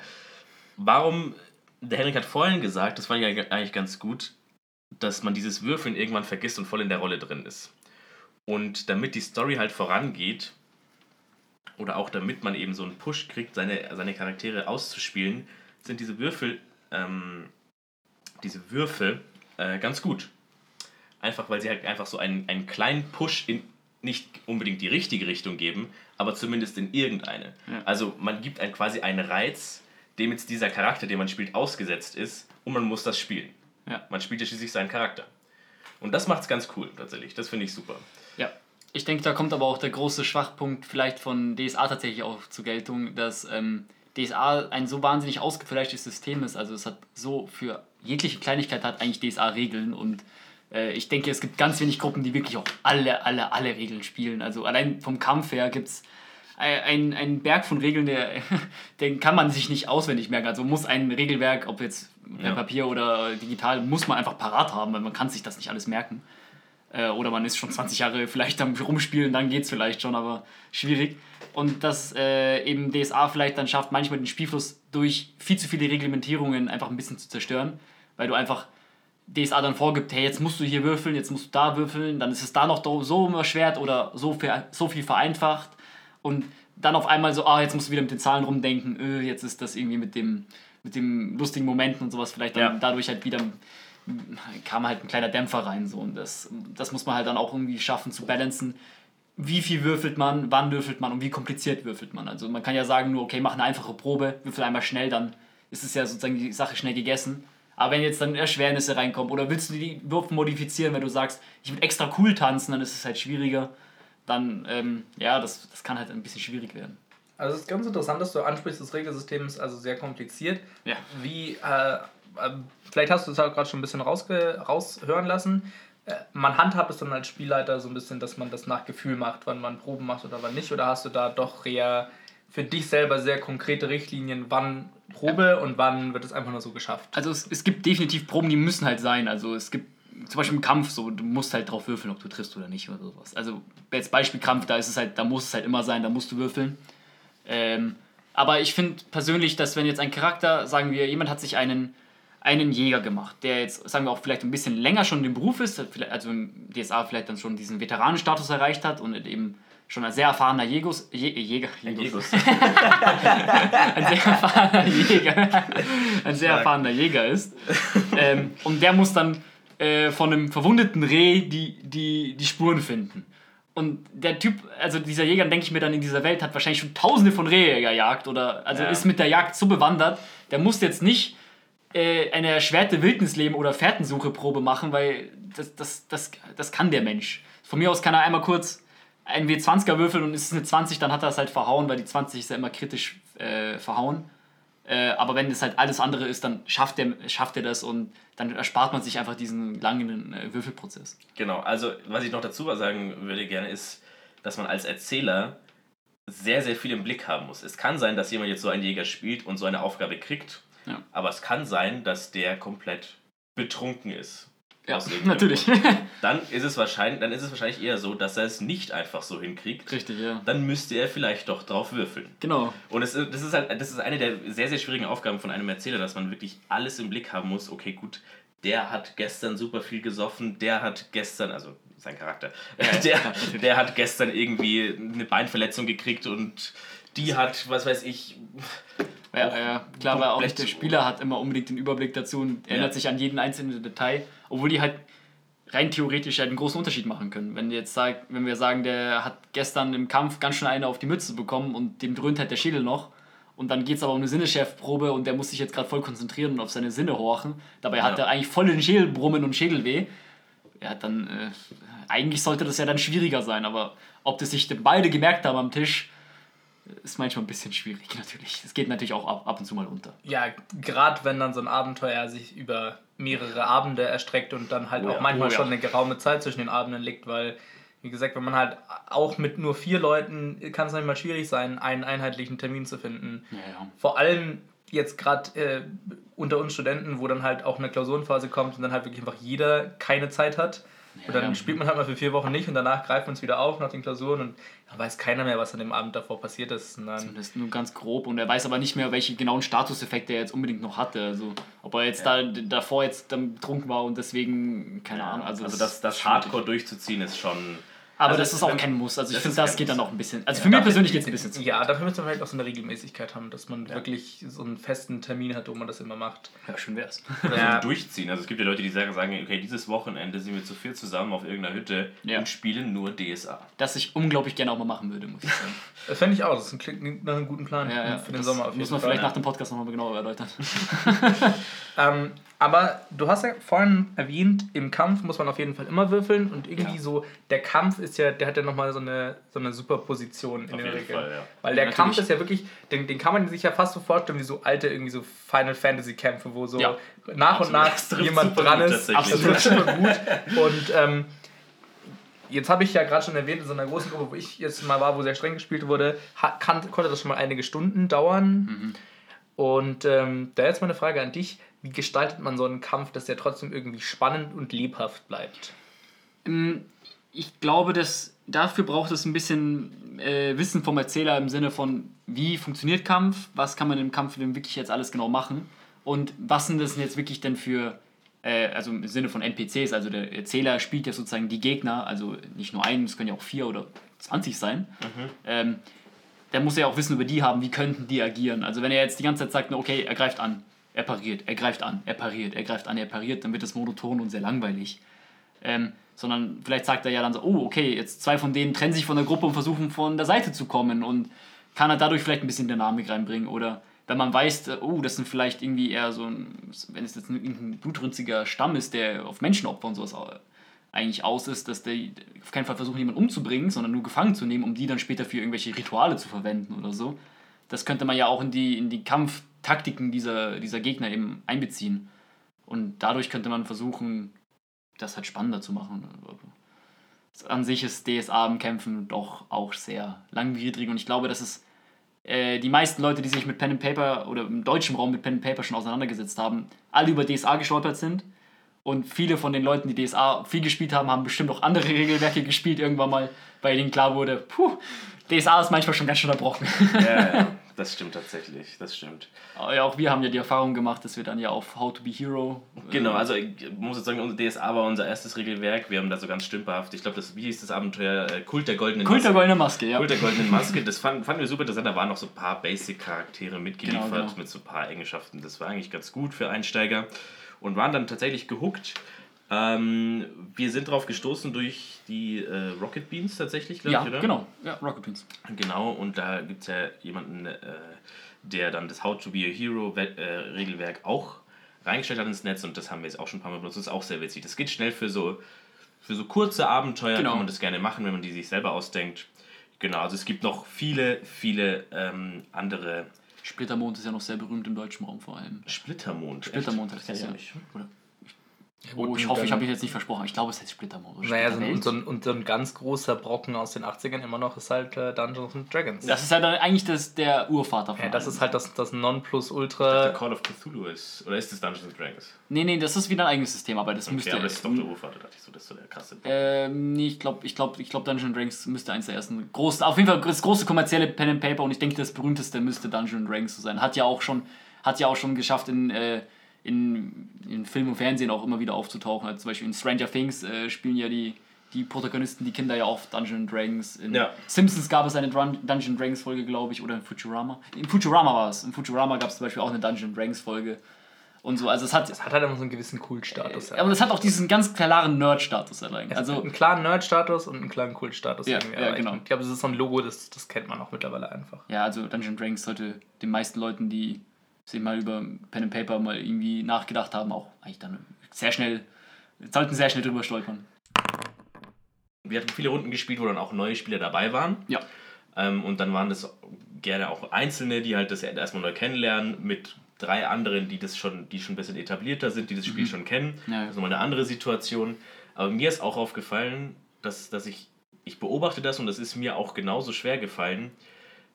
Warum, der Henrik hat vorhin gesagt, das fand ich eigentlich ganz gut, dass man dieses Würfeln irgendwann vergisst und voll in der Rolle drin ist. Und damit die Story halt vorangeht, oder auch damit man eben so einen Push kriegt, seine, seine Charaktere auszuspielen, sind diese Würfel, ähm, diese Würfel äh, ganz gut. Einfach weil sie halt einfach so einen, einen kleinen Push in nicht unbedingt die richtige Richtung geben, aber zumindest in irgendeine. Ja. Also man gibt einen quasi einen Reiz, dem jetzt dieser Charakter, den man spielt, ausgesetzt ist und man muss das spielen. Ja. Man spielt ja schließlich seinen Charakter. Und das macht es ganz cool, tatsächlich. Das finde ich super. Ja. Ich denke, da kommt aber auch der große Schwachpunkt vielleicht von DSA tatsächlich auch zur Geltung, dass ähm, DSA ein so wahnsinnig ausgefleischtes System ist. Also es hat so für jegliche Kleinigkeit hat eigentlich DSA Regeln und ich denke, es gibt ganz wenig Gruppen, die wirklich auch alle, alle, alle Regeln spielen. Also allein vom Kampf her gibt es ein, ein Berg von Regeln, der, den kann man sich nicht auswendig merken. Also muss ein Regelwerk, ob jetzt per Ja. Papier oder digital, muss man einfach parat haben, weil man kann sich das nicht alles merken. Äh, oder man ist schon 20 Jahre vielleicht am Rumspielen, dann geht es vielleicht schon, aber schwierig. Und dass äh, eben DSA vielleicht dann schafft, manchmal den Spielfluss durch viel zu viele Reglementierungen einfach ein bisschen zu zerstören, weil du einfach DSA dann vorgibt, hey, jetzt musst du hier würfeln, jetzt musst du da würfeln, dann ist es da noch so erschwert oder so viel, so viel vereinfacht und dann auf einmal so, ah, jetzt musst du wieder mit den Zahlen rumdenken, öh, jetzt ist das irgendwie mit dem, mit dem lustigen Momenten und sowas vielleicht dann Ja. dadurch halt wieder kam halt ein kleiner Dämpfer rein so und das, das muss man halt dann auch irgendwie schaffen zu balancen. Wie viel würfelt man, wann würfelt man und wie kompliziert würfelt man. Also man kann ja sagen nur, okay, mach eine einfache Probe, würfel einmal schnell, dann ist es ja sozusagen die Sache schnell gegessen. Aber wenn jetzt dann Erschwernisse reinkommen oder willst du die Würfe modifizieren, wenn du sagst, ich will extra cool tanzen, dann ist es halt schwieriger. Dann, ähm, ja, das, das kann halt ein bisschen schwierig werden. Also es ist ganz interessant, dass du ansprichst, das Regelsystem ist also sehr kompliziert. Ja. Wie, äh, äh, vielleicht hast du es halt gerade schon ein bisschen rausge raushören lassen. Äh, man handhabt es dann als Spielleiter so ein bisschen, dass man das nach Gefühl macht, wann man Proben macht oder wann nicht. Oder hast du da doch eher für dich selber sehr konkrete Richtlinien, wann Probe und wann wird es einfach nur so geschafft? Also es, es gibt definitiv Proben, die müssen halt sein. Also es gibt zum Beispiel im Kampf so, du musst halt drauf würfeln, ob du triffst oder nicht oder sowas. Also jetzt Beispiel Kampf, da ist es halt, da muss es halt immer sein, da musst du würfeln. Ähm, aber ich finde persönlich, dass wenn jetzt ein Charakter, sagen wir, jemand hat sich einen, einen Jäger gemacht, der jetzt, sagen wir auch vielleicht ein bisschen länger schon im Beruf ist, also im DSA vielleicht dann schon diesen Veteranenstatus erreicht hat und eben schon ein sehr erfahrener Jägers, Jä, Jäger, Jägus. ein sehr erfahrener Jäger, ein sehr erfahrener Jäger ist. Ähm, und der muss dann äh, von einem verwundeten Reh die, die, die Spuren finden. Und der Typ, also dieser Jäger, denke ich mir dann in dieser Welt, hat wahrscheinlich schon tausende von Rehe gejagt oder also Ja. ist mit der Jagd so bewandert, der muss jetzt nicht äh, eine erschwerte Wildnisleben oder Fährtensucheprobe machen, weil das, das, das, das kann der Mensch. Von mir aus kann er einmal kurz einen W20er würfeln und ist es eine 20, dann hat er es halt verhauen, weil die 20 ist ja immer kritisch äh, verhauen. Äh, aber wenn es halt alles andere ist, dann schafft er, schafft das und dann erspart man sich einfach diesen langen äh, Würfelprozess. Genau, also was ich noch dazu sagen würde gerne ist, dass man als Erzähler sehr, sehr viel im Blick haben muss. Es kann sein, dass jemand jetzt so einen Jäger spielt und so eine Aufgabe kriegt, Ja. aber es kann sein, dass der komplett betrunken ist. Ja, natürlich. Dann ist, es wahrscheinlich, dann ist es wahrscheinlich eher so, dass er es nicht einfach so hinkriegt. Richtig, ja. Dann müsste er vielleicht doch drauf würfeln. Genau. Und es, ist- das, ist halt, das ist eine der sehr, sehr schwierigen Aufgaben von einem Erzähler, dass man wirklich alles im Blick haben muss. Okay, gut, der hat gestern super viel gesoffen, der hat gestern, also sein Charakter, der, der hat gestern irgendwie eine Beinverletzung gekriegt und die hat, was weiß ich, Ja, ja, klar, weil auch der Spieler hat immer unbedingt den Überblick dazu und erinnert Ja. sich an jeden einzelnen Detail, obwohl die halt rein theoretisch halt einen großen Unterschied machen können. Wenn, jetzt sagt, wenn wir sagen, der hat gestern im Kampf ganz schön eine auf die Mütze bekommen und dem dröhnt halt der Schädel noch und dann geht es aber um eine Sinneschärfprobe und der muss sich jetzt gerade voll konzentrieren und auf seine Sinne horchen. Dabei hat Ja. er eigentlich voll den Schädelbrummen und Schädelweh. Ja, dann äh, eigentlich sollte das ja dann schwieriger sein, aber ob das sich denn beide gemerkt haben am Tisch, ist manchmal ein bisschen schwierig natürlich. Es geht natürlich auch ab, ab und zu mal unter. Ja, gerade wenn dann so ein Abenteuer sich über mehrere Abende erstreckt und dann halt Oh auch ja. manchmal Oh ja. schon eine geraume Zeit zwischen den Abenden liegt, weil, wie gesagt, wenn man halt auch mit nur vier Leuten, kann es manchmal schwierig sein, einen einheitlichen Termin zu finden. Ja. Vor allem jetzt gerade äh, unter uns Studenten, wo dann halt auch eine Klausurenphase kommt und dann halt wirklich einfach jeder keine Zeit hat. Und dann ja. spielt man halt mal für vier Wochen nicht und danach greift man es wieder auf nach den Klausuren und dann weiß keiner mehr, was an dem Abend davor passiert ist. Und dann, Zumindest nur ganz grob und er weiß aber nicht mehr, welche genauen Statuseffekte er jetzt unbedingt noch hatte. Also ob er jetzt da davor jetzt dann betrunken war und deswegen, keine Ahnung. Also, also das, das schwierig. Hardcore durchzuziehen ist schon. Aber also das ist auch wenn- kein Muss. Also ich finde, das geht dann Muss. auch ein bisschen. Also für mich persönlich geht es ein bisschen zu. Ja, dafür müsste man vielleicht auch so eine Regelmäßigkeit haben, dass man wirklich so einen festen Termin hat, wo man das immer macht. Ja, schön wär's. Oder Ja. so durchziehen. Also es gibt ja Leute, die sagen, sagen, okay, dieses Wochenende sind wir zu viel zusammen auf irgendeiner Hütte Ja. und spielen nur DSA. Das ich unglaublich gerne auch mal machen würde, muss ich sagen. Das fände ich auch, das klingt nach einem guten Plan Ja, ja. für den das Sommer auf muss jeden man Fall. vielleicht nach dem Podcast nochmal genauer erläutern. Ähm, Aber du hast ja vorhin erwähnt, im Kampf muss man auf jeden Fall immer würfeln und irgendwie Ja. so, der Kampf ist ja, der hat ja nochmal so eine, so eine Superposition in Auf den jeden Regeln. Fall, ja. Weil der Ja, Kampf ist ja wirklich, den, den kann man sich ja fast so vorstellen wie so alte irgendwie so Final Fantasy Kämpfe, wo so nach und nach jemand super dran ist. Absolut super gut. Und ähm, jetzt habe ich ja gerade schon erwähnt, in so einer großen Gruppe, wo ich jetzt mal war, wo sehr streng gespielt wurde, kann, konnte das schon mal einige Stunden dauern. Und ähm, da jetzt mal eine Frage an dich. Wie gestaltet man so einen Kampf, dass der trotzdem irgendwie spannend und lebhaft bleibt? Ähm, Ich glaube, dass dafür braucht es ein bisschen äh, Wissen vom Erzähler im Sinne von, wie funktioniert Kampf, was kann man im Kampf denn wirklich jetzt alles genau machen und was sind das denn jetzt wirklich denn für, äh, also im Sinne von NPCs, also der Erzähler spielt ja sozusagen die Gegner, also nicht nur einen, es können ja auch vier oder 20 sein. Ähm, der muss ja auch Wissen über die haben, wie könnten die agieren. Also wenn er jetzt die ganze Zeit sagt, okay, er greift an, er pariert, er greift an, er pariert, er greift an, er pariert, dann wird das monoton und sehr langweilig. Ähm, sondern vielleicht sagt er ja dann so, oh, okay, jetzt zwei von denen trennen sich von der Gruppe und versuchen von der Seite zu kommen und kann er dadurch vielleicht ein bisschen Dynamik reinbringen. Oder wenn man weiß, äh, oh, das sind vielleicht irgendwie eher so ein, wenn es jetzt ein, irgendein blutrünstiger Stamm ist, der auf Menschenopfer und sowas au- eigentlich aus ist, dass der auf keinen Fall versuchen, jemanden umzubringen, sondern nur gefangen zu nehmen, um die dann später für irgendwelche Rituale zu verwenden oder so. Das könnte man ja auch in die, in die Kampftaktiken dieser, dieser Gegner eben einbeziehen. Und dadurch könnte man versuchen, das halt spannender zu machen. An sich ist DSA im Kämpfen doch auch sehr langwierig und ich glaube, dass es äh, die meisten Leute, die sich mit Pen and Paper oder im deutschen Raum mit Pen and Paper schon auseinandergesetzt haben, alle über DSA gestolpert sind. Und viele von den Leuten, die DSA viel gespielt haben, haben bestimmt auch andere Regelwerke gespielt irgendwann mal, weil ihnen klar wurde, puh, DSA ist manchmal schon ganz schön erbrochen. Ja, ja, das stimmt tatsächlich, das stimmt. Ja, auch wir haben ja die Erfahrung gemacht, dass wir dann ja auf How to be Hero. äh, Genau, also ich muss jetzt sagen, unser DSA war unser erstes Regelwerk. Wir haben da so ganz stümperhaft, ich glaube, das, wie hieß das Abenteuer? Äh, Kult der goldenen Kult der Maske. goldene Maske, ja. Kult der goldenen Maske, das fanden, fanden wir super interessant. Da waren noch so ein paar Basic-Charaktere mitgeliefert Genau, genau. mit so ein paar Eigenschaften. Das war eigentlich ganz gut für Einsteiger und waren dann tatsächlich gehuckt. Ähm, wir sind drauf gestoßen durch die äh, Rocket Beans tatsächlich, glaube Ja, ich, oder? genau. Ja, Rocket Beans. Genau, und da gibt es ja jemanden, äh, der dann das How to be a Hero äh, Regelwerk auch reingestellt hat ins Netz und das haben wir jetzt auch schon ein paar Mal benutzt. Das ist auch sehr witzig. Das geht schnell für so, für so kurze Abenteuer, Genau. kann man das gerne machen, wenn man die sich selber ausdenkt. Genau, also es gibt noch viele, viele ähm, andere Splittermond ist ja noch sehr berühmt im deutschen Raum vor allem. Splittermond. Splittermond ist ja. ja nicht. Oder? Oh, ich hoffe, ich habe mich jetzt nicht versprochen. Ich glaube, es heißt Splittermond. Naja, so, und, so ein, und so ein ganz großer Brocken aus den 80ern immer noch ist halt äh, Dungeons and Dragons. das ist ja dann eigentlich das, der Urvater von ja, das allem. ist halt das, das Der Nonplusultra. Call of Cthulhu ist. Oder ist das Dungeons and Dragons? Nee, nee, das ist wieder ein eigenes System, aber das Okay, müsste. aber das ist doch der Urvater, dachte ich so, das ist so der krasse. Ähm, nee, ich glaube, ich glaub, ich glaub, Dungeon Dragons müsste eins der ersten großen, auf jeden Fall das große kommerzielle Pen and Paper und ich denke, das berühmteste müsste Dungeon Dragons so sein. Hat ja auch schon, hat ja auch schon geschafft, in, äh, in, in Film und Fernsehen auch immer wieder aufzutauchen. Also zum Beispiel in Stranger Things äh, spielen ja die, die Protagonisten, die Kinder ja oft Dungeon Dragons. In Ja. Simpsons gab es eine Dun Dungeon Dragons Folge, glaube ich, oder in Futurama. In Futurama war es. In Futurama gab es zum Beispiel auch eine Dungeon Dragons Folge. Und so, also es hat, Das hat halt immer so einen gewissen Kultstatus. aber es hat auch diesen ganz klaren Nerd-Status erlangt. Es hat Also einen klaren Nerd-Status und einen klaren Kultstatus. Ja, ja, genau. Ich glaube, das ist so ein Logo, das, das kennt man auch mittlerweile einfach. Ja, also Dungeon Dragons sollte den meisten Leuten, die sich mal über Pen and Paper mal irgendwie nachgedacht haben, auch eigentlich dann sehr schnell, sollten sehr schnell drüber stolpern. Wir hatten viele Runden gespielt, wo dann auch neue Spieler dabei waren. Ja. Ähm, und dann waren das gerne auch Einzelne, die halt das erstmal neu kennenlernen, mit drei anderen, die das schon, die schon ein bisschen etablierter sind, die das Spiel schon kennen. Mhm. Ja, ja. Das ist nochmal eine andere Situation. Aber mir ist auch aufgefallen, dass, dass ich, ich beobachte das und das ist mir auch genauso schwer gefallen,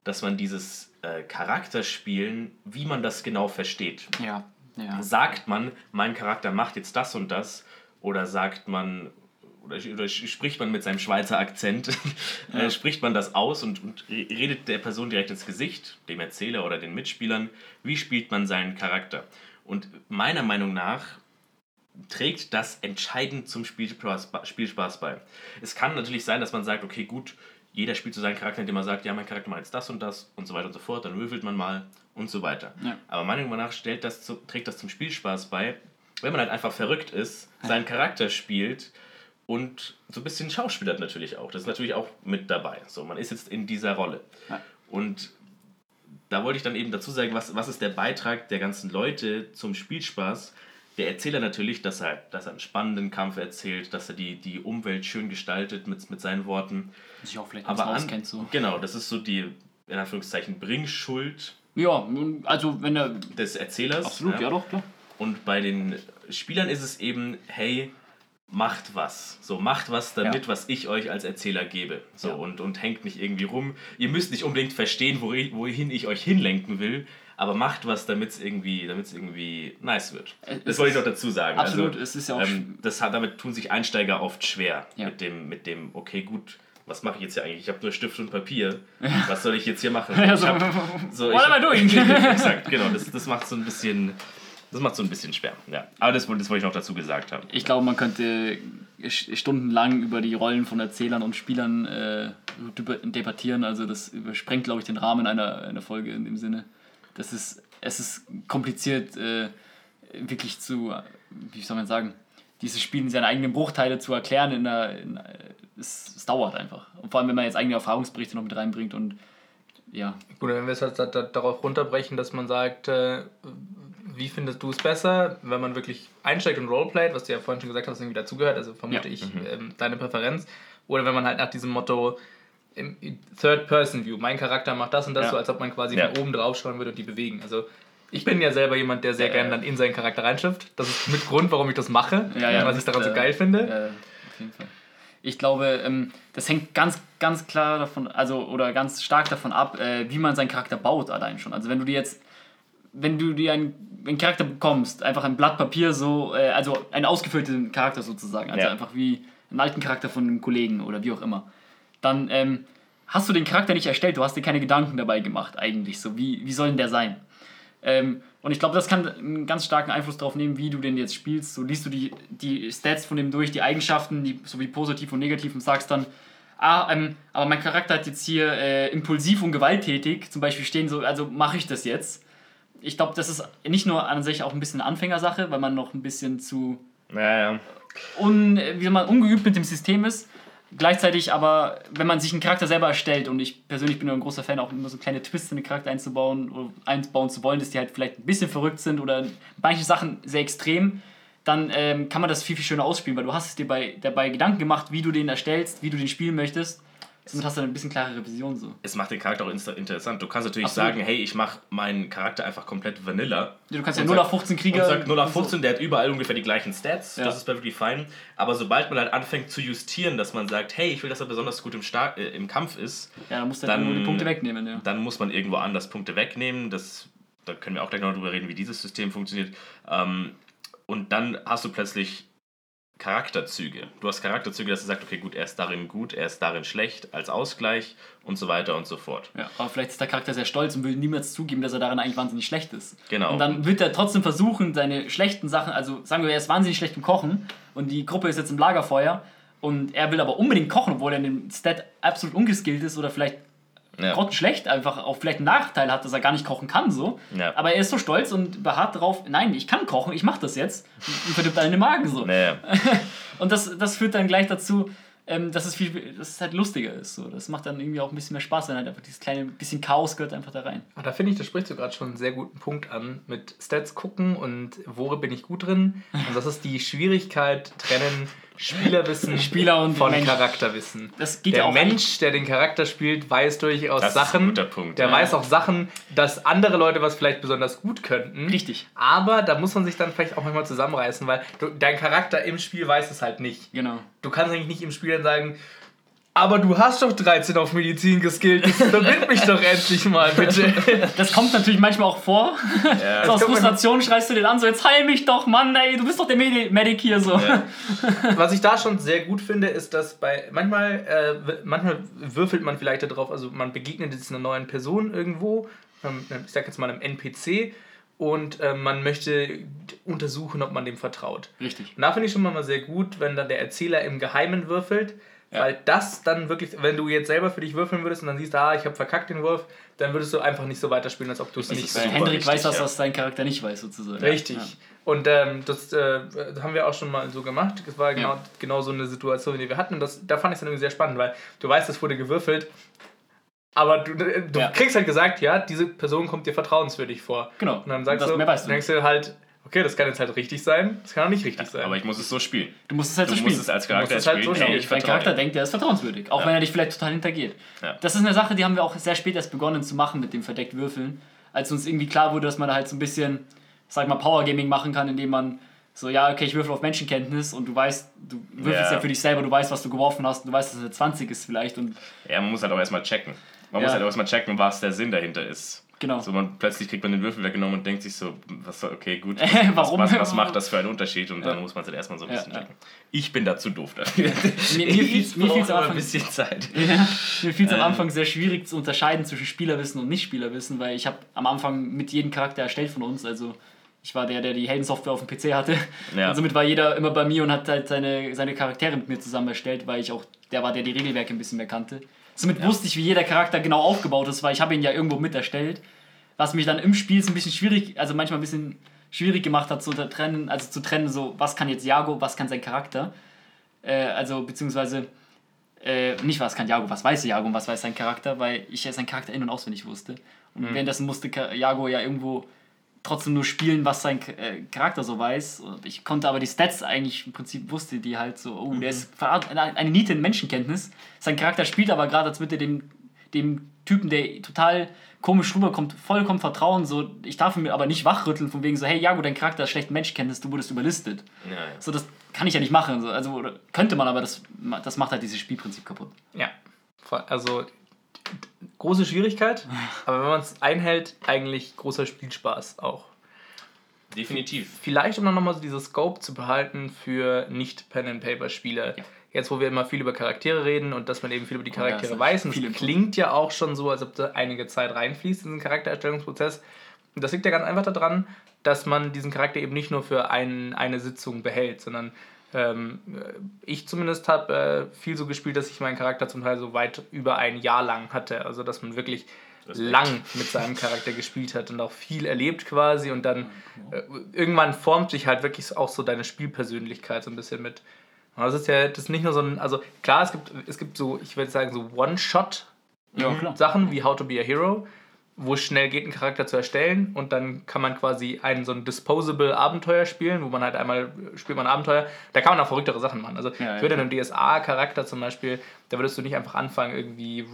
dass man dieses äh, Charakterspielen, wie man das genau versteht. Ja, ja. Sagt man, mein Charakter macht jetzt das und das, oder sagt man, oder, oder spricht man mit seinem Schweizer Akzent, äh, spricht man das aus und, und redet der Person direkt ins Gesicht, dem Erzähler oder den Mitspielern, wie spielt man seinen Charakter. Und meiner Meinung nach trägt das entscheidend zum Spielspaß, Spielspaß bei. Es kann natürlich sein, dass man sagt, okay, gut, jeder spielt so seinen Charakter, indem man sagt, ja, mein Charakter macht jetzt das und das und so weiter und so fort, dann würfelt man mal und so weiter. Ja. Aber meiner Meinung nach stellt das zu, trägt das zum Spielspaß bei, wenn man halt einfach verrückt ist, seinen Charakter spielt und so ein bisschen schauspielert natürlich auch. Das ist natürlich auch mit dabei. So, man ist jetzt in dieser Rolle. Ja. Und da wollte ich dann eben dazu sagen, was, was ist der Beitrag der ganzen Leute zum Spielspaß, der Erzähler natürlich, dass er, dass er einen spannenden Kampf erzählt, dass er die, die Umwelt schön gestaltet mit, mit seinen Worten. Sich auch vielleicht Aber an, auskennt so. genau, das ist so die, in Anführungszeichen, Bringschuld Ja, also wenn er. des Erzählers. Absolut, ja, doch, klar. Und bei den Spielern ist es eben, hey, macht was. So, macht was damit, Ja. was ich euch als Erzähler gebe. So, Ja. und, und hängt nicht irgendwie rum. Ihr müsst nicht unbedingt verstehen, wohin ich euch hinlenken will, aber macht was, damit es irgendwie, damit's irgendwie nice wird. Es Das wollte ich noch dazu sagen. absolut, Also, es ist ja auch ähm, das hat, damit tun sich Einsteiger oft schwer. Ja. Mit, dem, mit dem, okay, gut. Was mache ich jetzt hier eigentlich? Ich habe nur Stift und Papier. Was soll ich jetzt hier machen? Ja, Ich so, hab, so, what ich am I doing? Exakt, genau. Das, das macht so ein bisschen. Das macht so ein bisschen schwer. Ja. Aber das, wollte- das wollte ich noch dazu gesagt haben. Ich glaube, man könnte st- stundenlang über die Rollen von Erzählern und Spielern äh, deba- debattieren. Also das übersprengt, glaube ich, den Rahmen einer, einer Folge in dem Sinne. Das ist, es ist kompliziert, äh, wirklich zu, wie soll man sagen, dieses Spiel in seine eigenen Bruchteile zu erklären. In einer, in, äh, es, es dauert einfach. Und vor allem, wenn man jetzt eigene Erfahrungsberichte noch mit reinbringt und ja, Gut, wenn wir es halt da, da, darauf runterbrechen, dass man sagt, äh, wie findest du es besser, wenn man wirklich einsteigt und roleplayt, was du ja vorhin schon gesagt hast, irgendwie dazugehört, also vermute Ja. ich ähm, deine Präferenz, oder wenn man halt nach diesem Motto im Third-Person-View, mein Charakter macht das und das, Ja. so als ob man quasi Ja. von oben drauf schauen würde und die bewegen. Also ich bin ja selber jemand, der sehr Ja, gerne dann in seinen Charakter reinschifft. Das ist mit Grund, warum ich das mache, Ja, was ich daran so geil finde. Ja, auf jeden Fall. Ich glaube, ähm, das hängt ganz, ganz klar davon, also oder ganz stark davon ab, äh, wie man seinen Charakter baut allein schon. Also wenn du dir jetzt, wenn du dir einen, einen Charakter bekommst, einfach ein Blatt Papier so, äh, also einen ausgefüllten Charakter sozusagen, also einfach wie einen alten Charakter von einem Kollegen oder wie auch immer, dann ähm, hast du den Charakter nicht erstellt, du hast dir keine Gedanken dabei gemacht eigentlich, so wie, wie soll denn der sein? Ähm, und ich glaube, das kann einen ganz starken Einfluss darauf nehmen, wie du den jetzt spielst. So liest du die, die Stats von dem durch, die Eigenschaften, die, sowie positiv und negativ und sagst dann, ah, ähm, aber mein Charakter hat jetzt hier äh, impulsiv und gewalttätig zum Beispiel stehen, so, also mache ich das jetzt. Ich glaube, das ist nicht nur an sich auch ein bisschen eine Anfängersache, weil man noch ein bisschen zu Ja, ja. un, wie man ungeübt mit dem System ist. Gleichzeitig aber, wenn man sich einen Charakter selber erstellt, und ich persönlich bin ein großer Fan, auch immer so kleine Twists in den Charakter einzubauen oder einbauen zu wollen, dass die halt vielleicht ein bisschen verrückt sind oder bei manchen Sachen sehr extrem, dann ähm, kann man das viel, viel schöner ausspielen, weil du hast es dir bei, dabei Gedanken gemacht, wie du den erstellst, wie du den spielen möchtest. Somit hast du eine bisschen klarere Vision so. Es macht den Charakter auch interessant. Du kannst natürlich Absolut. sagen, hey, ich mache meinen Charakter einfach komplett Vanilla. Du kannst ja Und 0 sag- auf 15 Krieger. Und sagt 0 auf 15, der hat überall ungefähr die gleichen Stats, Ja. das ist perfectly fine. Aber sobald man halt anfängt zu justieren, dass man sagt, hey, ich will, dass er besonders gut im, Star äh, im Kampf ist, Ja, Dann- nur die Punkte wegnehmen, ja. dann muss man irgendwo anders Punkte wegnehmen. Das, da können wir auch gleich noch drüber reden, wie dieses System funktioniert. Ähm, und dann hast du plötzlich Charakterzüge. Du hast Charakterzüge, dass du sagst, okay, gut, er ist darin gut, er ist darin schlecht, als Ausgleich und so weiter und so fort. Ja, aber vielleicht ist der Charakter sehr stolz und will niemals zugeben, dass er darin eigentlich wahnsinnig schlecht ist. Genau. Und dann wird er trotzdem versuchen, seine schlechten Sachen, also sagen wir, er ist wahnsinnig schlecht im Kochen und die Gruppe ist jetzt im Lagerfeuer und er will aber unbedingt kochen, obwohl er in dem Stat absolut ungeskillt ist oder vielleicht Ja. grottenschlecht einfach auch vielleicht einen Nachteil hat, dass er gar nicht kochen kann so. Ja. Aber er ist so stolz und beharrt darauf, nein, ich kann kochen, ich mache das jetzt und verdirbt einen den Magen so. Naja. Und das, das führt dann gleich dazu, ähm, dass, es viel, dass es halt lustiger ist. So. Das macht dann irgendwie auch ein bisschen mehr Spaß, wenn halt einfach dieses kleine bisschen Chaos gehört einfach da rein. Da finde ich, das sprichst du gerade schon einen sehr guten Punkt an mit Stats gucken und wo bin ich gut drin. Und das ist die Schwierigkeit trennen Spielerwissen Spieler und von Mensch. Charakterwissen. Das geht der ja auch Mensch, der den Charakter spielt, weiß durchaus Das ist ein Sachen. guter Punkt, Der ja. weiß auch Sachen, dass andere Leute was vielleicht besonders gut könnten. Richtig. Aber da muss man sich dann vielleicht auch manchmal zusammenreißen, weil du, dein Charakter im Spiel weiß es halt nicht. Genau. Du kannst eigentlich nicht im Spiel dann sagen, aber du hast doch 13 auf Medizin geskillt, verbind mich doch endlich mal, bitte. Das kommt natürlich manchmal auch vor. Ja. so aus Frustration schreist du den an, so jetzt heil mich doch, Mann, ey, du bist doch der Medi Medic hier so. Ja. Was ich da schon sehr gut finde, ist, dass bei manchmal, äh, manchmal würfelt man vielleicht darauf, also man begegnet jetzt einer neuen Person irgendwo, ähm, ich sag jetzt mal einem NPC, und äh, man möchte untersuchen, ob man dem vertraut. Richtig. Und da finde ich schon mal sehr gut, wenn dann der Erzähler im Geheimen würfelt, Ja. weil das dann wirklich, wenn du jetzt selber für dich würfeln würdest und dann siehst, ah, ich habe verkackt den Wurf, dann würdest du einfach nicht so weiterspielen, als ob du es Das nicht super Hendrik wichtig, weiß was, ja. was sein Charakter nicht weiß, sozusagen. Richtig. Ja. Und ähm, das äh, haben wir auch schon mal so gemacht. Das war genau, Ja. genau so eine Situation, die wir hatten. Und das, da fand ich es dann irgendwie sehr spannend, weil du weißt, es wurde gewürfelt. Aber du, du Ja. kriegst halt gesagt, ja, diese Person kommt dir vertrauenswürdig vor. Genau. Und dann sagst das, du, mehr weißt du. denkst du halt, okay, das kann jetzt halt richtig sein, das kann auch nicht richtig sein. Aber ich muss es so spielen. Du musst es halt Du so musst spielen. es als Du musst Charakter es halt spielen. so Hey, spielen. ich Dein. Charakter denkt, der ist vertrauenswürdig, auch Ja. wenn er dich vielleicht total hintergeht. Ja. Das ist eine Sache, die haben wir auch sehr spät erst begonnen zu machen mit dem verdeckt Würfeln. Als uns irgendwie klar wurde, dass man da halt so ein bisschen, sag mal, Power Gaming machen kann, indem man so, ja, okay, ich würfel auf Menschenkenntnis und du weißt, du würfelst Ja. ja, für dich selber, du weißt, was du geworfen hast, du weißt, dass es eine 20 ist vielleicht und Ja, man muss halt auch erstmal checken. Man Ja. muss halt auch erstmal checken, was der Sinn dahinter ist. Genau. So, man, plötzlich kriegt man den Würfel weggenommen und denkt sich so, was, okay, gut, Warum? Was, was, macht das für einen Unterschied? Und dann Ja. muss man es halt erstmal so ein bisschen ja. checken. Ich bin da zu doof dafür. Mir, fiel's- brauch fiel's am Anfang- ein bisschen Zeit. Ja, mir fiel es am Ähm. Anfang sehr schwierig zu unterscheiden zwischen Spielerwissen und Nicht-Spielerwissen, weil ich habe am Anfang mit jedem Charakter erstellt von uns, also ich war der, der die Heldensoftware auf dem PC hatte. Ja. Und somit war jeder immer bei mir und hat halt seine, seine Charaktere mit mir zusammen erstellt, weil ich auch der war, der die Regelwerke ein bisschen mehr kannte. Somit wusste ich, wie jeder Charakter genau aufgebaut ist, weil ich habe ihn ja irgendwo mit erstellt. Was mich dann im Spiel so ein bisschen schwierig, also manchmal ein bisschen schwierig gemacht hat zu trennen, also zu trennen, so was kann jetzt Jago, was kann sein Charakter. Äh, also beziehungsweise äh, nicht was kann Jago, was weiß Jago und was weiß sein Charakter, weil ich ja seinen Charakter in- und auswendig wusste. Und währenddessen musste Jago ja irgendwo trotzdem nur spielen, was sein äh, Charakter so weiß. Ich konnte aber die Stats eigentlich im Prinzip wusste, die halt so, oh, der ist eine Niete in Menschenkenntnis. Sein Charakter spielt aber gerade, als würde er dem, dem Typen, der total komisch rüberkommt, vollkommen vertrauen. So, ich darf ihn mir aber nicht wachrütteln, von wegen so, hey Jago, dein Charakter hat schlechte Menschenkenntnis, du wurdest überlistet. Ja, ja. So, das kann ich ja nicht machen. So, also, könnte man, aber das, das macht halt dieses Spielprinzip kaputt. Ja. Also große Schwierigkeit, aber wenn man es einhält, eigentlich großer Spielspaß auch. Definitiv. Vielleicht, um dann nochmal so dieses Scope zu behalten für Nicht-Pen-and-Paper-Spiele. Ja. Jetzt, wo wir immer viel über Charaktere reden und dass man eben viel über die Oh ja, Charaktere ist weiß. Und es klingt ja auch schon so, als ob da einige Zeit reinfließt in diesen Charaktererstellungsprozess. Und das liegt ja ganz einfach daran, dass man diesen Charakter eben nicht nur für ein, eine Sitzung behält, sondern ähm, ich zumindest habe äh, viel so gespielt, dass ich meinen Charakter zum Teil so weit über ein Jahr lang hatte. Also, dass man wirklich Respekt. lang mit seinem Charakter gespielt hat und auch viel erlebt quasi und dann äh, irgendwann formt sich halt wirklich auch so deine Spielpersönlichkeit so ein bisschen mit. Und das ist ja das ist nicht nur so ein, also klar, es gibt, es gibt so, ich würde sagen, so One-Shot Ja, wie How to be a Hero, wo es schnell geht, einen Charakter zu erstellen und dann kann man quasi ein so ein disposable Abenteuer spielen, wo man halt einmal spielt man Abenteuer, da kann man auch verrücktere Sachen machen. Also Ja, ich würde ja, einem DSA-Charakter zum Beispiel, da würdest du nicht einfach anfangen, irgendwie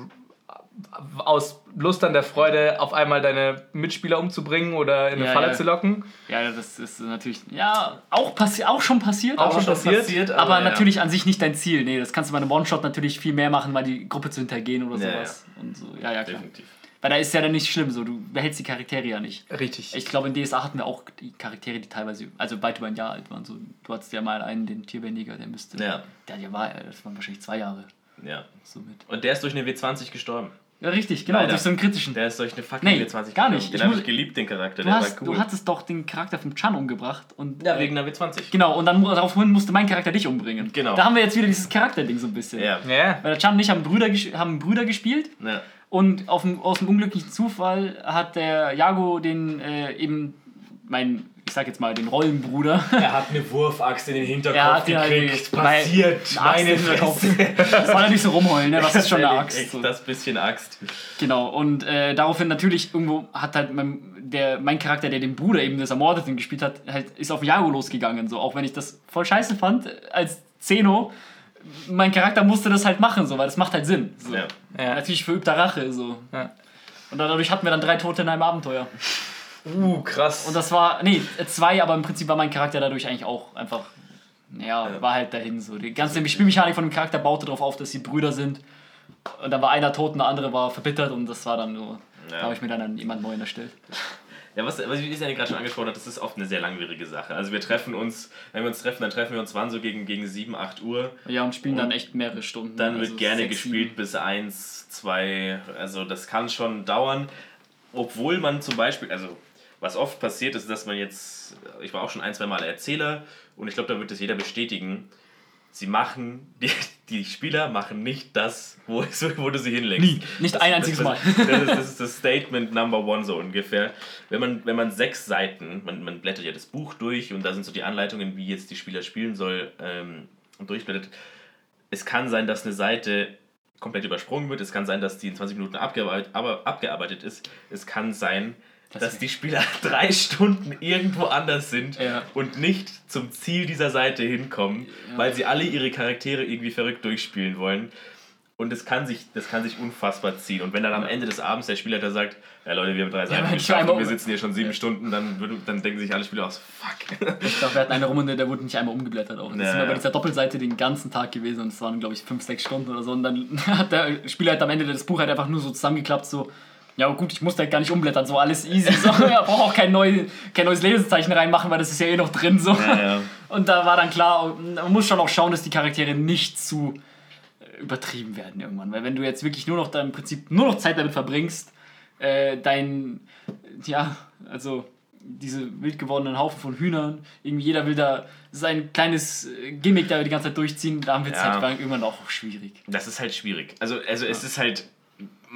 aus Lust an der Freude auf einmal deine Mitspieler umzubringen oder in eine Ja, Falle ja. zu locken. Ja, das ist natürlich, ja, auch, passi auch schon passiert. Auch schon passiert, aber ja. natürlich an sich nicht dein Ziel. Nee, das kannst du bei einem One-Shot natürlich viel mehr machen, weil die Gruppe zu hintergehen oder sowas. Und so. Ja, ja, klar. Definitiv. Weil da ist ja dann nicht schlimm, so, du behältst die Charaktere ja nicht. Richtig. Ich glaube, in DSA hatten wir auch die Charaktere, die teilweise, also weit über ein Jahr alt waren. So, du hattest ja mal einen, den Tierbändiger, der müsste. Ja. Der, der war, das waren wahrscheinlich zwei Jahre. Ja. So mit. Und der ist durch eine W20 gestorben. Ja, richtig, genau, Leider. durch so einen kritischen. Der ist durch eine fucking Nee, W20 gar gestorben. nicht. Den Ich habe ich geliebt, den Charakter. du, der hast, war cool. du hattest doch den Charakter vom Chan umgebracht. Und, ja, äh, wegen einer W20. Genau, und dann daraufhin musste mein Charakter dich umbringen. Genau. Da haben wir jetzt wieder dieses Charakterding so ein bisschen. Ja. ja. Weil der Chan und ich haben Brüder, haben Brüder gespielt ja. Und auf dem, aus dem unglücklichen Zufall hat der Jago den äh, eben, mein, ich sag jetzt mal, den Rollenbruder. Er hat eine Wurfaxt in den Hinterkopf Er hat ja gekriegt. die- Passiert. Meine Kopf. Das soll ja nicht so rumheulen, ne? Was ist schon eine Axt? So. das bisschen Axt. Genau, und äh, daraufhin natürlich irgendwo hat halt mein, der, mein Charakter, der den Bruder eben des Ermordeten gespielt hat, halt, ist auf Jago losgegangen. So. Auch wenn ich das voll scheiße fand als Zeno, mein Charakter musste das halt machen, so, weil das macht halt Sinn. So. Ja. Ja. Natürlich verübter Rache. So. Ja. Und dadurch hatten wir dann drei Tote in einem Abenteuer. Uh, krass. Und das war, nee, zwei, aber im Prinzip war mein Charakter dadurch eigentlich auch einfach, ja, war halt dahin so. Die ganze Spielmechanik von dem Charakter baute darauf auf, dass sie Brüder sind. Und dann war einer tot und der andere war verbittert und das war dann so. Ja. Da habe ich mir dann an jemand neuen erstellt. Ja, was, was ich ja gerade schon angesprochen hat, das ist oft eine sehr langwierige Sache. Also wir treffen uns, wenn wir uns treffen, dann treffen wir uns wann so gegen, gegen 7, 8 Uhr. Ja, und spielen Und dann echt mehrere Stunden. Dann Also wird gerne sechs, gespielt sieben. bis 1, 2, also das kann schon dauern. Obwohl man zum Beispiel, also was oft passiert ist, dass man jetzt, ich war auch schon ein, zwei Mal Erzähler und ich glaube, da wird es jeder bestätigen, sie machen, die, die Spieler machen nicht das, wo, es, wo du sie hinlegst. Nie. Nicht Das- ein das- einziges das, Mal. Das ist, das ist das Statement Number One so ungefähr. Wenn man, wenn man sechs Seiten, man, man blättert ja das Buch durch und da sind so die Anleitungen, wie jetzt die Spieler spielen soll, ähm, durchblättert. Es kann sein, dass eine Seite komplett übersprungen wird. Es kann sein, dass die in 20 Minuten abgearbeitet, aber abgearbeitet ist. Es kann sein, Das dass die Spieler drei Stunden irgendwo anders sind Ja. und nicht zum Ziel dieser Seite hinkommen, weil sie alle ihre Charaktere irgendwie verrückt durchspielen wollen. Und das kann sich, das kann sich unfassbar ziehen. Und wenn dann am Ende des Abends der Spielleiter sagt, ja Leute, wir haben drei Seiten ich geschafft und wir sitzen hier schon sieben Stunden, dann, würde- dann denken sich alle Spieler aus, fuck. Ich glaube, wir hatten eine Runde, der wurde nicht einmal umgeblättert. Auch. Das Ja, sind wir bei ja. dieser Doppelseite den ganzen Tag gewesen und es waren, glaube ich, fünf, sechs Stunden oder so. Und dann hat der Spieler halt am Ende das Buch halt einfach nur so zusammengeklappt, so, ja gut, ich musste halt gar nicht umblättern, so alles easy. So, ja, brauche auch kein, neu, kein neues Lesezeichen reinmachen, weil das ist ja eh noch drin. So. Ja, ja. Und da war dann klar, man muss schon auch schauen, dass die Charaktere nicht zu äh, übertrieben werden irgendwann. Weil wenn du jetzt wirklich nur noch da im Prinzip nur noch Zeit damit verbringst, äh, dein, ja, also diese wild gewordenen Haufen von Hühnern, irgendwie jeder will da sein kleines äh, Gimmick da die ganze Zeit durchziehen, da wird es Ja. halt irgendwann auch schwierig. Das ist halt schwierig. Also, also es ist halt,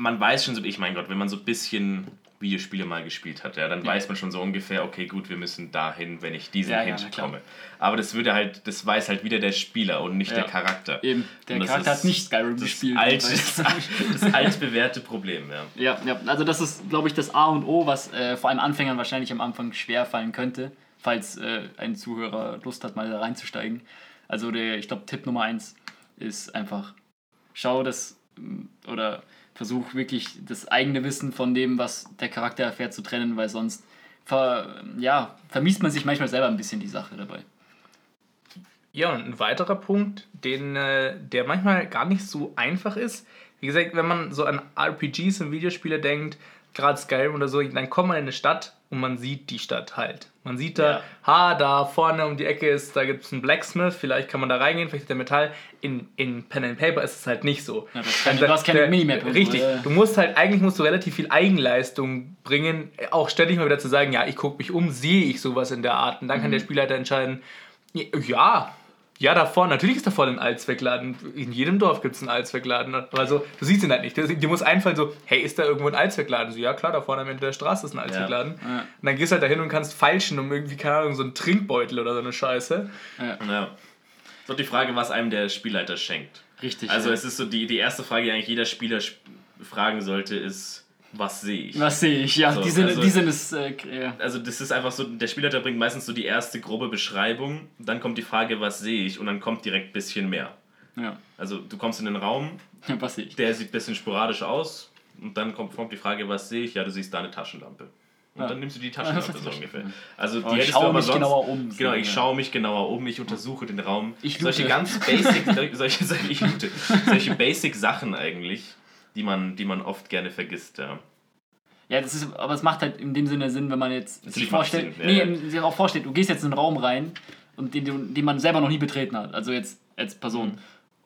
man weiß schon so, ich mein Gott, wenn man so ein bisschen Videospiele mal gespielt hat, ja, dann weiß man schon so ungefähr, okay, gut, wir müssen dahin, wenn ich diesen Ja, ja, Hint klar. komme. Aber das würde halt, das weiß halt wieder der Spieler und nicht Ja. der Charakter. Eben, der Charakter ist hat nicht Skyrim das gespielt. Alt, das, das altbewährte Problem, ja. Ja, ja, also das ist, glaube ich, das A und O, was äh, vor allem Anfängern wahrscheinlich am Anfang schwer fallen könnte, falls äh, ein Zuhörer Lust hat, mal da reinzusteigen. Also der, ich glaube, Tipp Nummer eins ist einfach, schau das oder versuch wirklich das eigene Wissen von dem, was der Charakter erfährt, zu trennen, weil sonst ver, ja, vermisst man sich manchmal selber ein bisschen die Sache dabei. Ja, und ein weiterer Punkt, den, äh, der manchmal gar nicht so einfach ist. Wie gesagt, wenn man so an RPGs und Videospiele denkt, gerade Skyrim oder so, dann kommt man in eine Stadt und man sieht die Stadt halt. Man sieht da, Ja. ha, da vorne um die Ecke ist, da gibt es einen Blacksmith, vielleicht kann man da reingehen, vielleicht ist der Metall. In, in Pen and Paper ist es halt nicht so. Ja, du hast keine- du hast keine Minimap Richtig. ja. Du musst halt, eigentlich musst du relativ viel Eigenleistung bringen, auch ständig mal wieder zu sagen, ja, ich gucke mich um, sehe ich sowas in der Art. Und dann Mhm. kann der Spielleiter entscheiden, ja, ja, da vorne, natürlich ist da vorne ein Allzweckladen. In jedem Dorf gibt es einen Allzweckladen. Aber so, du siehst ihn halt nicht. Dir muss einfallen so, hey, ist da irgendwo ein Allzweckladen? So, ja klar, da vorne am Ende der Straße ist ein Allzweckladen. Ja. Und dann gehst du halt dahin und kannst feilschen um irgendwie, keine Ahnung, so einen Trinkbeutel oder so eine Scheiße. ja. So die Frage, was einem der Spielleiter schenkt. Richtig. Also ja. es ist so, die, die erste Frage, die eigentlich jeder Spieler sp- fragen sollte, ist, was sehe ich? was sehe ich? Ja, So, die sind, also- die sind es. Äh, ja. Also das ist einfach so, der Spielleiter bringt meistens so die erste grobe Beschreibung, dann kommt die Frage, was sehe ich und dann kommt direkt ein bisschen mehr. Ja. Also du kommst in den Raum, was sehe ich? der sieht ein bisschen sporadisch aus und dann kommt, kommt die Frage, was sehe ich? Ja, du siehst da eine Taschenlampe. Und Ja. dann nimmst du die Taschenlampe so ungefähr. Also die Aber ich schaue mich sonst, genauer um. Genau, ich Ja. schaue mich genauer um, ich untersuche den Raum. Ich solche loote. ganz basic, solche, solche, solche basic Sachen eigentlich, die man, die man oft gerne vergisst. Ja. Ja, das ist, aber es macht halt in dem Sinne Sinn, wenn man jetzt sich Natürlich macht vorstellt, Sinn, nee, ja. im- sich auch vorstellt, du gehst jetzt in einen Raum rein und den, den man selber noch nie betreten hat, also jetzt als Person. Mhm.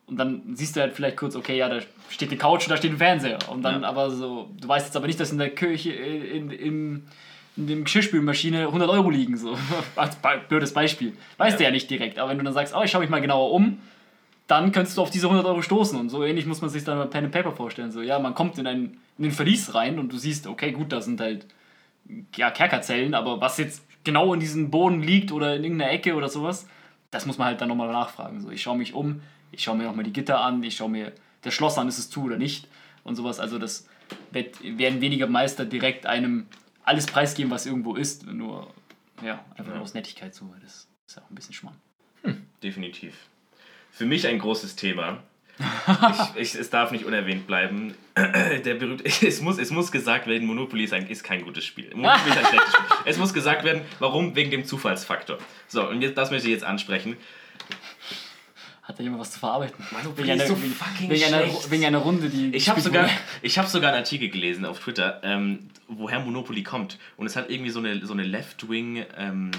Und dann siehst du halt vielleicht kurz, okay, ja, da steht eine Couch und da steht ein Fernseher. Und dann Ja. aber so, du weißt jetzt aber nicht, dass in der Küche, äh, in, in, in dem Geschirrspülmaschine 100 Euro liegen, so. Als blödes Beispiel. Weißt Ja. du ja nicht direkt, aber wenn du dann sagst, oh, ich schaue mich mal genauer um, dann könntest du auf diese 100 Euro stoßen. Und so ähnlich muss man sich dann bei Pen and Paper vorstellen. So, ja, man kommt in, ein, in den Verlies rein und du siehst, okay, gut, da sind halt ja, Kerkerzellen, aber was jetzt genau in diesem Boden liegt oder in irgendeiner Ecke oder sowas, das muss man halt dann nochmal nachfragen. So, ich schaue mich um, ich schaue mir nochmal die Gitter an, ich schaue mir das Schloss an, ist es zu oder nicht und sowas. Also das wird, werden weniger Meister direkt einem alles preisgeben, was irgendwo ist, nur ja, einfach Ja. aus Nettigkeit so. weil Das ist ja auch ein bisschen Schmarrn. Definitiv. Für mich ein großes Thema. ich, ich, es darf nicht unerwähnt bleiben. Der berühmte, es, muss, es muss gesagt werden, Monopoly ist, ein, ist kein gutes Spiel. Monopoly ist ein schlechtes Spiel. Es muss gesagt werden, warum? Wegen dem Zufallsfaktor. So, und jetzt, das möchte ich jetzt ansprechen. Hat da jemand was zu verarbeiten? Monopoly wegen, einer, so fucking wegen, einer, wegen einer Runde, die. Ich habe sogar, ich hab sogar einen Artikel gelesen auf Twitter, ähm, woher Monopoly kommt. Und es hat irgendwie so eine, so eine Left-Wing... Ähm,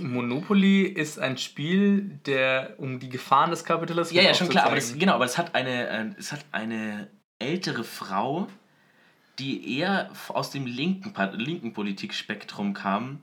Monopoly ist ein Spiel, der um die Gefahren des Kapitalismus Ja, ja, schon klar, aber das, genau, aber es hat eine, äh, es hat eine ältere Frau, die eher aus dem linken, linken Politikspektrum kam,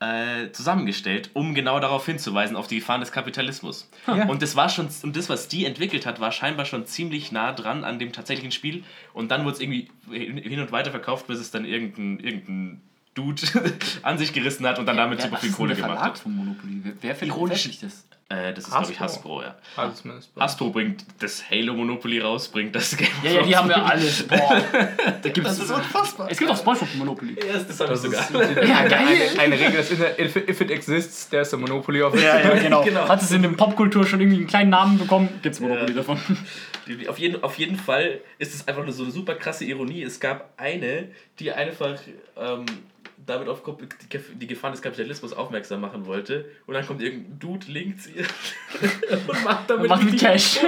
äh, zusammengestellt, um genau darauf hinzuweisen, auf die Gefahren des Kapitalismus. Ja. Und das war schon, und das, was die entwickelt hat, war scheinbar schon ziemlich nah dran an dem tatsächlichen Spiel. Und dann wurde es irgendwie hin und weiter verkauft, bis es dann irgendein, irgendein Dude an sich gerissen hat und dann damit Wer- super viel Kohle gemacht hat. von Monopoly? Wer, wer Ironisch- veröffentlicht das? Äh, das ist, glaube ich, Hasbro. Ja. Also zumindest. Hasbro bringt das Halo Monopoly raus, bringt das Game Ja, ja, die haben ja alles. Boah. Da gibt's, Das ist unfassbar. Es gibt auch Spongebob Monopoly. Ja, das habe Das ist sogar. Ja, geil. Eine, eine Regel, das Internet, if, if it exists, there's a Monopoly of it. Ja, ja, genau. Genau. Hat es in der Popkultur schon irgendwie einen kleinen Namen bekommen? Gibt's Monopoly Ja. davon. Auf jeden, auf jeden Fall ist es einfach nur so eine super krasse Ironie. Es gab eine, die einfach ähm, damit auf die Gef- die Gefahren des Kapitalismus aufmerksam machen wollte. Und dann kommt irgendein Dude, linkt sie und macht damit Macht mit richtig- Cash.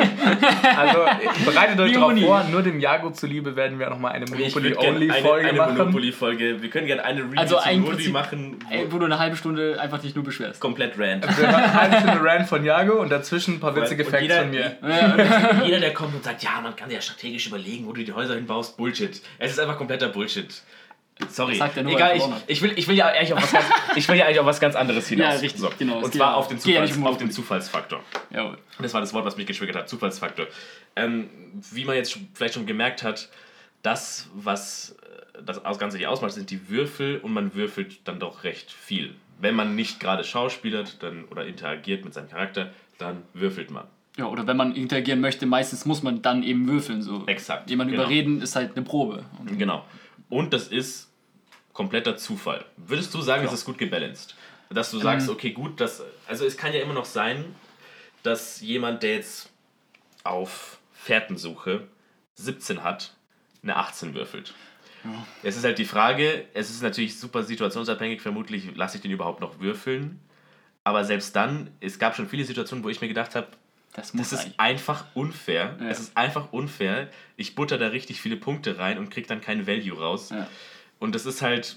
Also bereitet euch darauf vor, nur dem Jago zuliebe werden wir nochmal eine Monopoly-Only-Folge eine, eine machen. Monopoly-Folge. Wir können gerne eine Review Also zu ein Monopoly Prinzip- machen, wo wo du eine halbe Stunde einfach dich nur beschwerst. komplett rant. Wir machen eine Stunde Rant von Jago und dazwischen ein paar witzige Und Facts jeder- von mir. Jeder, der kommt und sagt, ja, man kann ja strategisch überlegen, wo du die Häuser hinbaust, Bullshit. Es ist einfach kompletter Bullshit. Sorry. Sagt er nur, Egal, ich, ich, will, ich will ja eigentlich auf was ganz, ich will ja eigentlich auf was ganz anderes hinaus. Ja, richtig, genau. Es Und zwar ja- auf den, ja Zufalls, nicht um auf den. Zufallsfaktor. Jawohl. Das war das Wort, was mich getriggert hat, Zufallsfaktor. Ähm, wie man jetzt vielleicht schon gemerkt hat, das, was äh, das Ganze hier ausmacht, sind die Würfel und man würfelt dann doch recht viel. Wenn man nicht gerade schauspielert dann, oder interagiert mit seinem Charakter, dann würfelt man. Ja, oder wenn man interagieren möchte, meistens muss man dann eben würfeln. So. Exakt, Jemand genau. überreden ist halt eine Probe. Und Genau. Und das ist kompletter Zufall. Würdest du sagen, das ist gut gebalanced? Dass du sagst, Ähm. okay, gut, das, also es kann ja immer noch sein, dass jemand, der jetzt auf Fährtensuche 17 hat, eine 18 würfelt. Es ist halt die Frage, es ist natürlich super situationsabhängig, vermutlich lasse ich den überhaupt noch würfeln. Aber selbst dann, es gab schon viele Situationen, wo ich mir gedacht habe, das muss das ist eigentlich. einfach unfair. Ja. Es ist einfach unfair. Ich butter da richtig viele Punkte rein und krieg dann keinen Value raus. Ja. Und das ist halt.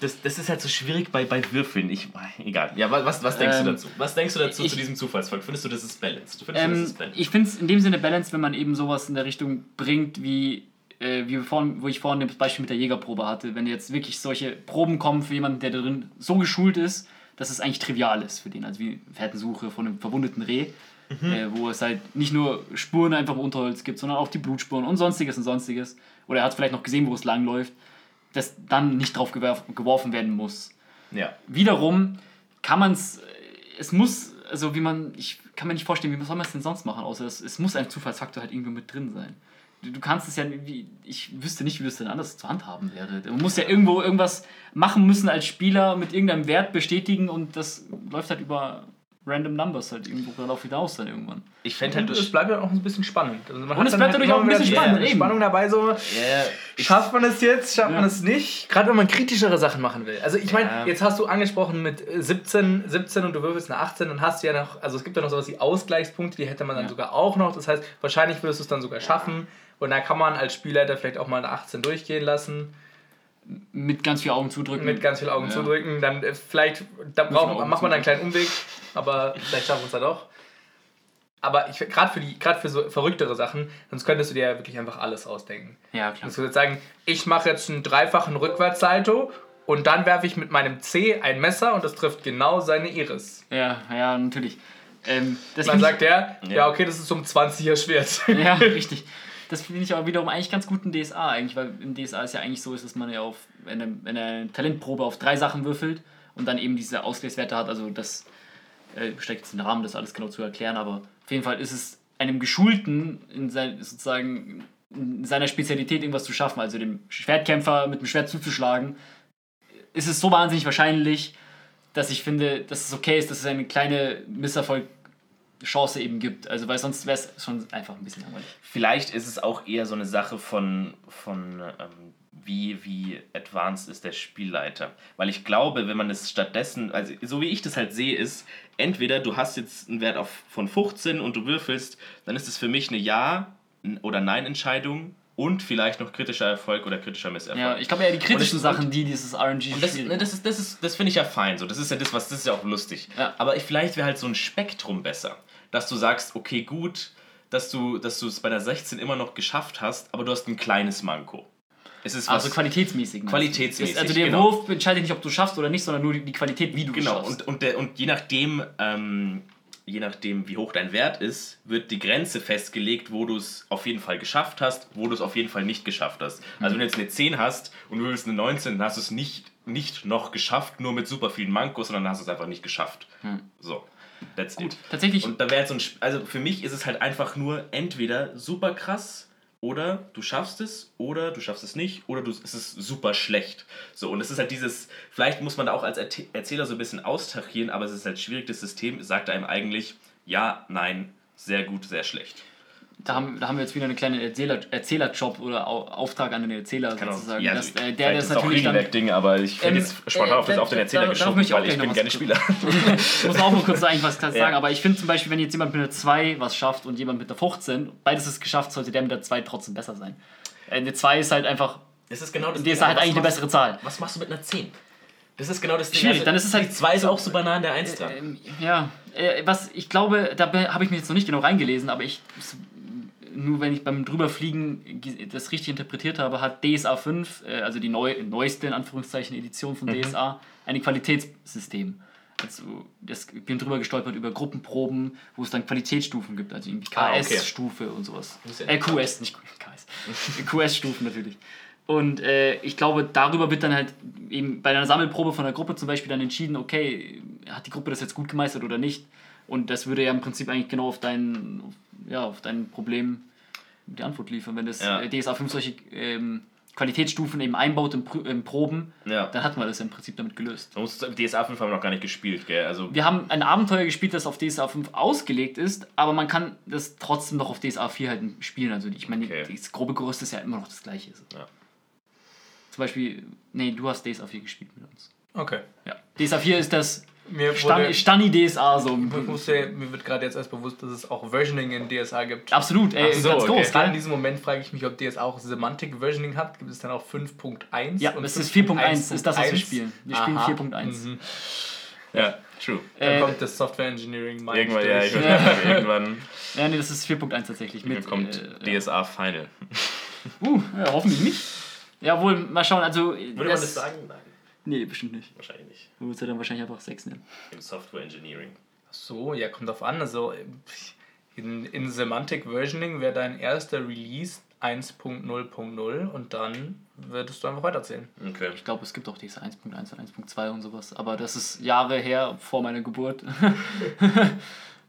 Das, das ist halt so schwierig bei, bei Würfeln. Ich, egal. Ja, wa- was, was denkst du Ähm, dazu? Was denkst du dazu ich- zu diesem Zufallsfall? Findest du, das ist balanced? Findest du, das Ähm, ist balanced? ich finde es in dem Sinne balanced, wenn man eben sowas in der Richtung bringt, wie, äh, wie vorhin, wo ich vorhin das Beispiel mit der Jägerprobe hatte. Wenn jetzt wirklich solche Proben kommen für jemanden, der darin so geschult ist, dass es eigentlich trivial ist für den. Also wie Fährtensuche von einem verwundeten Reh, äh, wo es halt nicht nur Spuren einfach im Unterholz gibt, sondern auch die Blutspuren und sonstiges und sonstiges. Oder er hat vielleicht noch gesehen, wo es langläuft, dass dann nicht drauf geworfen werden muss ja. wiederum kann man es, es muss, also wie man, ich kann mir nicht vorstellen, wie soll man es denn sonst machen, außer es, es muss ein Zufallsfaktor halt irgendwo mit drin sein. Du, kannst es ja, wie, ich wüsste nicht, wie es denn anders zu handhaben wäre. Man muss ja irgendwo irgendwas machen müssen als Spieler mit irgendeinem Wert bestätigen und das läuft halt über random Numbers halt irgendwo darauf hinaus dann irgendwann. Ich fände halt Und das. es bleibt ja auch ein bisschen spannend. Also man Und es dann bleibt halt dadurch auch ein bisschen spannend, die eben. Spannung dabei so, ich, schafft man es jetzt, schafft man Ja. es nicht? Gerade wenn man kritischere Sachen machen will. Also ich meine, Ja. jetzt hast du angesprochen mit äh, 17, 17 und du würfelst eine 18 und hast ja noch, also es gibt ja noch sowas wie Ausgleichspunkte, die hätte man dann Ja. sogar auch noch. Das heißt, wahrscheinlich würdest du es dann sogar schaffen. Und da kann man als Spielleiter vielleicht auch mal eine 18 durchgehen lassen, Mit ganz viel Augen zudrücken. mit ganz viel Augen Ja. zudrücken. Dann äh, vielleicht, da braucht, macht man dann einen kleinen Umweg, aber vielleicht schaffen wir es da doch. Aber ich gerade für die, gerade für so verrücktere Sachen, sonst könntest du dir ja wirklich einfach alles ausdenken. Ja, klar. Du würdest sagen, ich mache jetzt einen dreifachen Rückwärtssalto und dann werfe ich mit meinem C ein Messer und das trifft genau seine Iris. Ja, ja, natürlich. Ähm, das Dann sagt er, ja. Ja. okay, das ist um 20er Schwert. Ja, richtig. Das finde ich aber wiederum eigentlich ganz gut in DSA eigentlich, weil im DSA ist ja eigentlich so, ist, dass man ja auf, wenn er, wenn er eine Talentprobe auf drei Sachen würfelt und dann eben diese Ausgleichswerte hat, also das äh, steckt jetzt in den Rahmen, das alles genau zu erklären, aber auf jeden Fall ist es einem Geschulten in sein, sozusagen in seiner Spezialität irgendwas zu schaffen, also dem Schwertkämpfer mit dem Schwert zuzuschlagen, ist es so wahnsinnig wahrscheinlich, dass ich finde, dass es okay ist, dass es eine kleine Misserfolg Chance eben gibt. Also weil sonst wäre es schon einfach ein bisschen langweilig. Vielleicht ist es auch eher so eine Sache von, von ähm, wie, wie advanced ist der Spielleiter. Weil ich glaube, wenn man es stattdessen, also so wie ich das halt sehe, ist, entweder du hast jetzt einen Wert auf, von 15 und du würfelst, dann ist es für mich eine Ja- oder Nein-Entscheidung und vielleicht noch kritischer Erfolg oder kritischer Misserfolg. Ja, ich glaube eher die kritischen es- Sachen, die dieses RNG Und das, ne, das ist, das ist, das finde ich ja fein. So, das ist ja das, was das ist ja auch lustig. Ja. Aber ich, vielleicht wäre halt so ein Spektrum besser, dass du sagst, okay, gut, dass du, dass du es bei der 16 immer noch geschafft hast, aber du hast ein kleines Manko. Es ist. Also qualitätsmäßig. Qualitätsmäßig, Ist- Also der genau. Wurf entscheidet nicht, ob du schaffst oder nicht, sondern nur die, Qualität, wie du es genau. schaffst. Und, und, der, und je nachdem, ähm, je nachdem, wie hoch dein Wert ist, wird die Grenze festgelegt, wo du es auf jeden Fall geschafft hast, wo du es auf jeden Fall nicht geschafft hast. Also wenn du jetzt eine 10 hast und du willst eine 19, dann hast du es nicht, nicht noch geschafft, nur mit super vielen Mankos, sondern dann hast du es einfach nicht geschafft. So. That's Gut, it. tatsächlich. Und da wäre jetzt so ein, Sp- also für mich ist es halt einfach nur entweder super krass oder du schaffst es oder du schaffst es nicht oder du, es ist super schlecht. So, und es ist halt dieses, vielleicht muss man da auch als Erzäh- Erzähler so ein bisschen austachieren, aber es ist halt schwierig, das System sagt einem eigentlich ja, nein, sehr gut, sehr schlecht. Da haben, da haben wir jetzt wieder einen kleinen Erzähler, Erzählerjob oder Au- Auftrag an den Erzähler auch- sozusagen. ja, dass, also, äh, der das ist es auch natürlich dann. Regelwerk-Ding, aber ich Ähm, finde jetzt spontan auf, äh, das, auf den da- Erzähler darauf geschoben, ich weil ich bin gerne Spieler. Ich muss auch mal kurz eigentlich was sagen, Ja. aber ich finde zum Beispiel, wenn jetzt jemand mit einer 2 was schafft und jemand mit der 15, beides ist geschafft, sollte der mit der 2 trotzdem besser sein. Äh, Eine 2 ist halt einfach, Das ist genau das die ist halt eigentlich eine bessere Zahl. Was machst du mit einer 10? Das ist genau das Ding. Schwierig, dann ist es halt- Die 2 ist auch nah an der 1 dran. Ähm, ja, äh, was ich glaube, da be- habe ich mich jetzt noch nicht genau reingelesen, aber ich nur wenn ich beim drüberfliegen ge- das richtig interpretiert habe, hat DSA 5, äh, also die neu, neueste in Anführungszeichen Edition von DSA, ein Qualitätssystem. Also das, ich bin drüber gestolpert über Gruppenproben, wo es dann Qualitätsstufen gibt, also irgendwie Ah, okay. KS-Stufe und sowas. Äh, QS, nicht KS. QS-Stufen natürlich. Und äh, ich glaube, darüber wird dann halt eben bei einer Sammelprobe von der Gruppe zum Beispiel dann entschieden, okay, hat die Gruppe das jetzt gut gemeistert oder nicht. Und das würde ja im Prinzip eigentlich genau auf dein, ja, auf dein Problem die Antwort liefern. Wenn das Ja. äh, DSA 5 solche ähm, Qualitätsstufen eben einbaut in, Prü- in Proben, Ja. dann hat man das ja im Prinzip damit gelöst. Man muss, DSA 5 haben wir noch gar nicht gespielt, gell? Also, Wir haben ein Abenteuer gespielt, das auf DSA 5 ausgelegt ist, aber man kann das trotzdem noch auf DSA 4 halt spielen. Also ich meine, Okay. das grobe Gerüst ist ja immer noch das gleiche. Ja. Zum Beispiel, nee, du hast DSA 4 gespielt mit uns. Okay. Ja. DSA 4 ist das Mir, wurde, Stan Stani DSA so. ich wusste, mir wird gerade jetzt erst bewusst, dass es auch Versioning in DSA gibt. Absolut, ey, so, ganz okay. groß. Gerade in diesem Moment frage ich mich, ob DSA auch Semantic Versioning hat. Gibt es dann auch 5.1? Ja, und es ist 4.1, ist das, was wir 5.1? spielen. Wir spielen Aha. 4.1. Mhm. ja, true. Dann Äh, kommt das Software Engineering mal Irgendwann, ja, durch. irgendwann, irgendwann Ja, nee, das ist 4.1 tatsächlich. Mit, kommt äh, DSA Final. Uh, ja, hoffentlich nicht. Ja, wohl, mal schauen. Also, Würde man das sagen? Nein, Nee, bestimmt nicht. wahrscheinlich nicht. Du würdest ja dann wahrscheinlich einfach 6 nennen. Im Software Engineering. So, ja, kommt drauf an. Also in, in Semantic Versioning wäre dein erster Release 1.0.0 und dann würdest du einfach weiterzählen. Okay. Ich glaube, es gibt auch DSA 1.1 und 1.2 und sowas. Aber das ist Jahre her, vor meiner Geburt.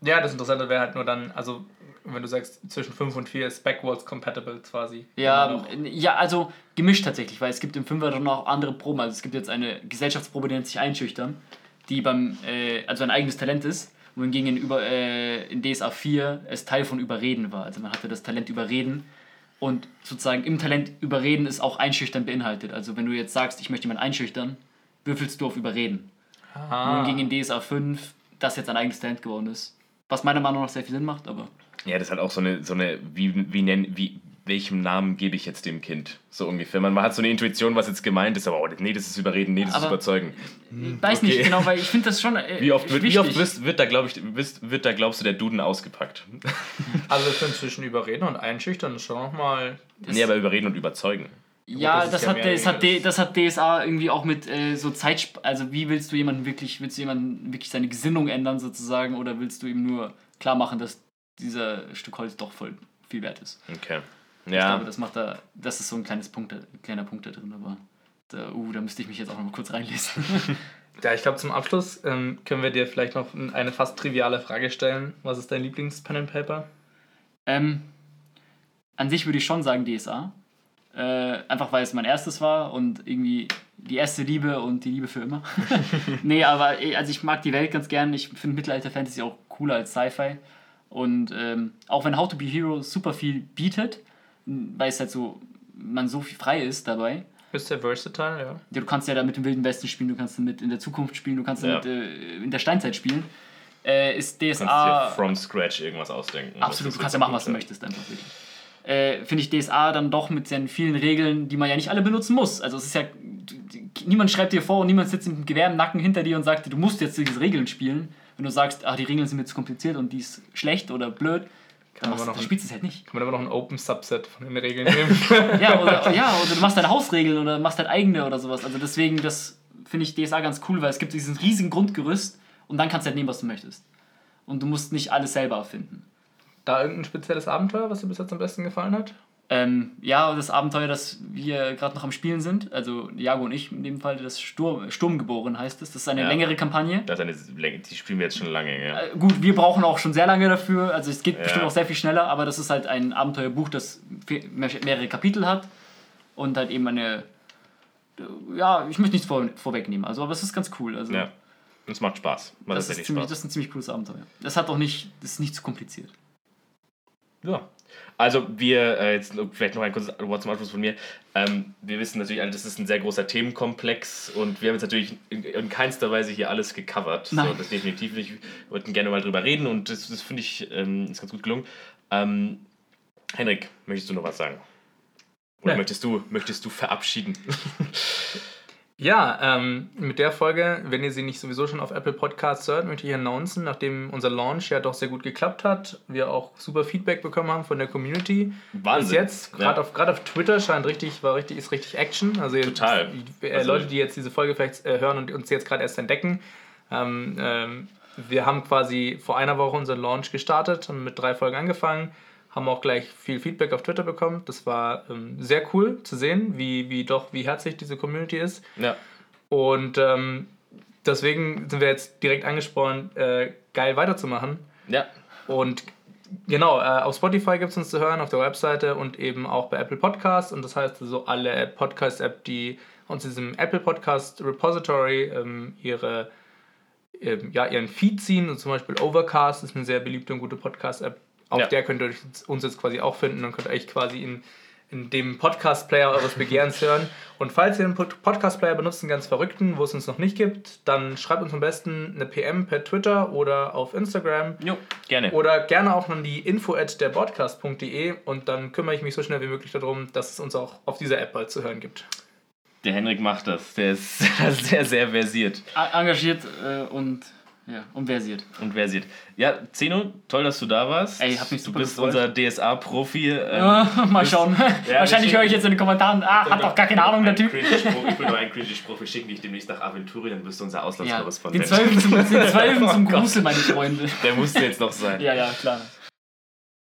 Ja, das Interessante wäre halt nur dann, also wenn du sagst, zwischen 5 und 4 ist backwards compatible quasi. Ja, ja, also gemischt tatsächlich, weil es gibt im Fünfer dann noch andere Proben. Also es gibt jetzt eine Gesellschaftsprobe, die nennt sich Einschüchtern, die beim, äh, also ein eigenes Talent ist, wohingegen in, über, äh, in DSA 4 es Teil von Überreden war. Also man hatte das Talent Überreden und sozusagen im Talent Überreden ist auch Einschüchtern beinhaltet. Also wenn du jetzt sagst, ich möchte jemanden einschüchtern, würfelst du auf Überreden. Ah. Wohingegen in DSA 5 das jetzt ein eigenes Talent geworden ist. Was meiner Meinung nach sehr viel Sinn macht, aber Ja, das ist halt auch so eine, so eine wie, wie nennen, wie, welchem Namen gebe ich jetzt dem Kind? So ungefähr. Man, man hat so eine Intuition, was jetzt gemeint ist, aber oh, nee, das ist überreden, nee, das ist Aber- überzeugen. ich weiß nicht okay. genau, weil ich finde das schon äh, Wie oft, wird, wie oft wirst, wird, da, ich, wirst, wird da, glaubst du, der Duden ausgepackt? Also ich finde zwischen Überreden und Einschüchtern ist schon nochmal. nee, aber überreden und überzeugen. Ja, das das, ist ja hat, das, hat, D- das hat DSA irgendwie auch mit äh, so Zeit. Also, wie willst du jemanden wirklich, willst du jemanden wirklich seine Gesinnung ändern sozusagen oder willst du ihm nur klar machen, dass dieser Stück Holz doch voll viel wert ist? Okay. Ich Ja, glaube, das macht da, das ist so ein kleines Punkt, kleiner Punkt da drin, aber da, uh, da müsste ich mich jetzt auch noch mal kurz reinlesen. Ja, ich glaube zum Abschluss ähm, können wir dir vielleicht noch eine fast triviale Frage stellen. Was ist dein Lieblings-Pen and Paper? ähm, an sich würde ich schon sagen DSA. Äh, einfach weil es mein erstes war und irgendwie die erste Liebe und die Liebe für immer. nee, aber eh, also ich mag die Welt ganz gern. Ich finde Mittelalter-Fantasy auch cooler als Sci-Fi. Und ähm, auch wenn How to Be Hero super viel bietet, weil es halt so, man so viel frei ist dabei. Bist sehr versatile, ja. Ja, du kannst ja da mit dem Wilden Westen spielen, du kannst damit in der Zukunft spielen, du kannst Ja. damit äh, in der Steinzeit spielen. Äh, ist kannst DSA dir from scratch irgendwas ausdenken. Absolut, du kannst ist ja machen, was du möchtest, einfach wirklich. Äh, Finde ich DSA dann doch mit seinen vielen Regeln, die man ja nicht alle benutzen muss. Also es ist ja, niemand schreibt dir vor und niemand sitzt mit dem Gewehr im Nacken hinter dir und sagt dir, du musst jetzt diese Regeln spielen. Wenn du sagst, ah, die Regeln sind mir zu kompliziert und die ist schlecht oder blöd, dann, man machst, noch spielst du es halt nicht. Kann man aber noch ein Open Subset von den Regeln nehmen? Ja oder, ja, oder du machst deine Hausregeln oder machst deine eigene oder sowas. Also deswegen, das finde ich DSA ganz cool, weil es gibt diesen riesigen Grundgerüst und dann kannst du halt nehmen, was du möchtest. Und du musst nicht alles selber erfinden. da irgendein spezielles Abenteuer, was dir bis jetzt am besten gefallen hat? Ähm, ja, das Abenteuer, das wir gerade noch am Spielen sind, also Jago und ich in dem Fall, das Sturm, Sturmgeboren heißt es. Das ist eine Ja. längere Kampagne. Das ist eine die spielen wir jetzt schon lange, ja. Äh, gut, wir brauchen auch schon sehr lange dafür, also es geht Ja. bestimmt auch sehr viel schneller, aber das ist halt ein Abenteuerbuch, das mehrere Kapitel hat und halt eben eine. Ja, ich möchte nichts vor, vorwegnehmen, also, aber es ist ganz cool. Also, Ja. Und es macht Spaß. Macht das, ist ziemlich, Spaß. das ist ein ziemlich cooles Abenteuer. Das hat auch nicht, das ist nicht zu kompliziert. Ja. Also wir, äh, jetzt vielleicht noch ein kurzes Wort zum Abschluss von mir. Ähm, wir wissen natürlich alle, das ist ein sehr großer Themenkomplex und wir haben jetzt natürlich in, in keinster Weise hier alles gecovert. Nein. So, das definitiv nicht. Wir wollten gerne mal drüber reden und das, das finde ich ähm, ist ganz gut gelungen. Ähm, Henrik, möchtest du noch was sagen? Oder Nee. möchtest, du, möchtest du verabschieden? Ja, ähm, mit der Folge, wenn ihr sie nicht sowieso schon auf Apple Podcasts hört, möchte ich announcen, nachdem unser Launch ja doch sehr gut geklappt hat, wir auch super Feedback bekommen haben von der Community. Wahnsinn. Bis jetzt, Ja. gerade auf, gerade auf Twitter scheint richtig, war richtig, ist richtig Action. Also jetzt, Total. Äh, Also- Leute, die jetzt diese Folge vielleicht äh, hören und uns jetzt gerade erst entdecken. Ähm, ähm, wir haben quasi vor einer Woche unseren Launch gestartet, haben mit drei Folgen angefangen, haben auch gleich viel Feedback auf Twitter bekommen. Das war ähm, sehr cool zu sehen, wie, wie doch, wie herzlich diese Community ist. Ja. Und ähm, deswegen sind wir jetzt direkt angespornt, äh, geil weiterzumachen. Ja. Und genau, äh, auf Spotify gibt es uns zu hören, auf der Webseite und eben auch bei Apple Podcasts. Und das heißt, also alle Podcast-App, die uns in diesem Apple Podcast Repository ähm, ihre, ähm, ja, ihren Feed ziehen. Und zum Beispiel Overcast ist eine sehr beliebte und gute Podcast-App. Auf Ja. der könnt ihr uns jetzt quasi auch finden und könnt euch quasi in, in dem Podcast-Player eures Begehrens hören. Und falls ihr Pod- Podcast-Player benutzt, einen ganz verrückten, wo es uns noch nicht gibt, dann schreibt uns am besten eine PM per Twitter oder auf Instagram. Jo, gerne. Oder gerne auch an die info at derpodcast.de und dann kümmere ich mich so schnell wie möglich darum, dass es uns auch auf dieser App bald zu hören gibt. Der Henrik macht das. Der ist sehr, sehr versiert. Engagiert äh, und, ja, und versiert. Und versiert. Ja, Zeno, toll, dass du da warst. Ey, hat mich Du super bist gefreut. unser DSA-Profi. Ähm, Ah, mal schauen. Wahrscheinlich höre ich jetzt in den Kommentaren, ah, hat doch gar keine Ahnung, der Typ. Ich will nur einen cringe Spruch. Wir schicken dich demnächst nach Aventurien, dann wirst du unser Ja, Auslandskorrespondent. den Zwölfen zum, den Zwölfen zum Oh Gott. Grusel, meine Freunde. Der musste jetzt noch sein. Ja, ja, klar.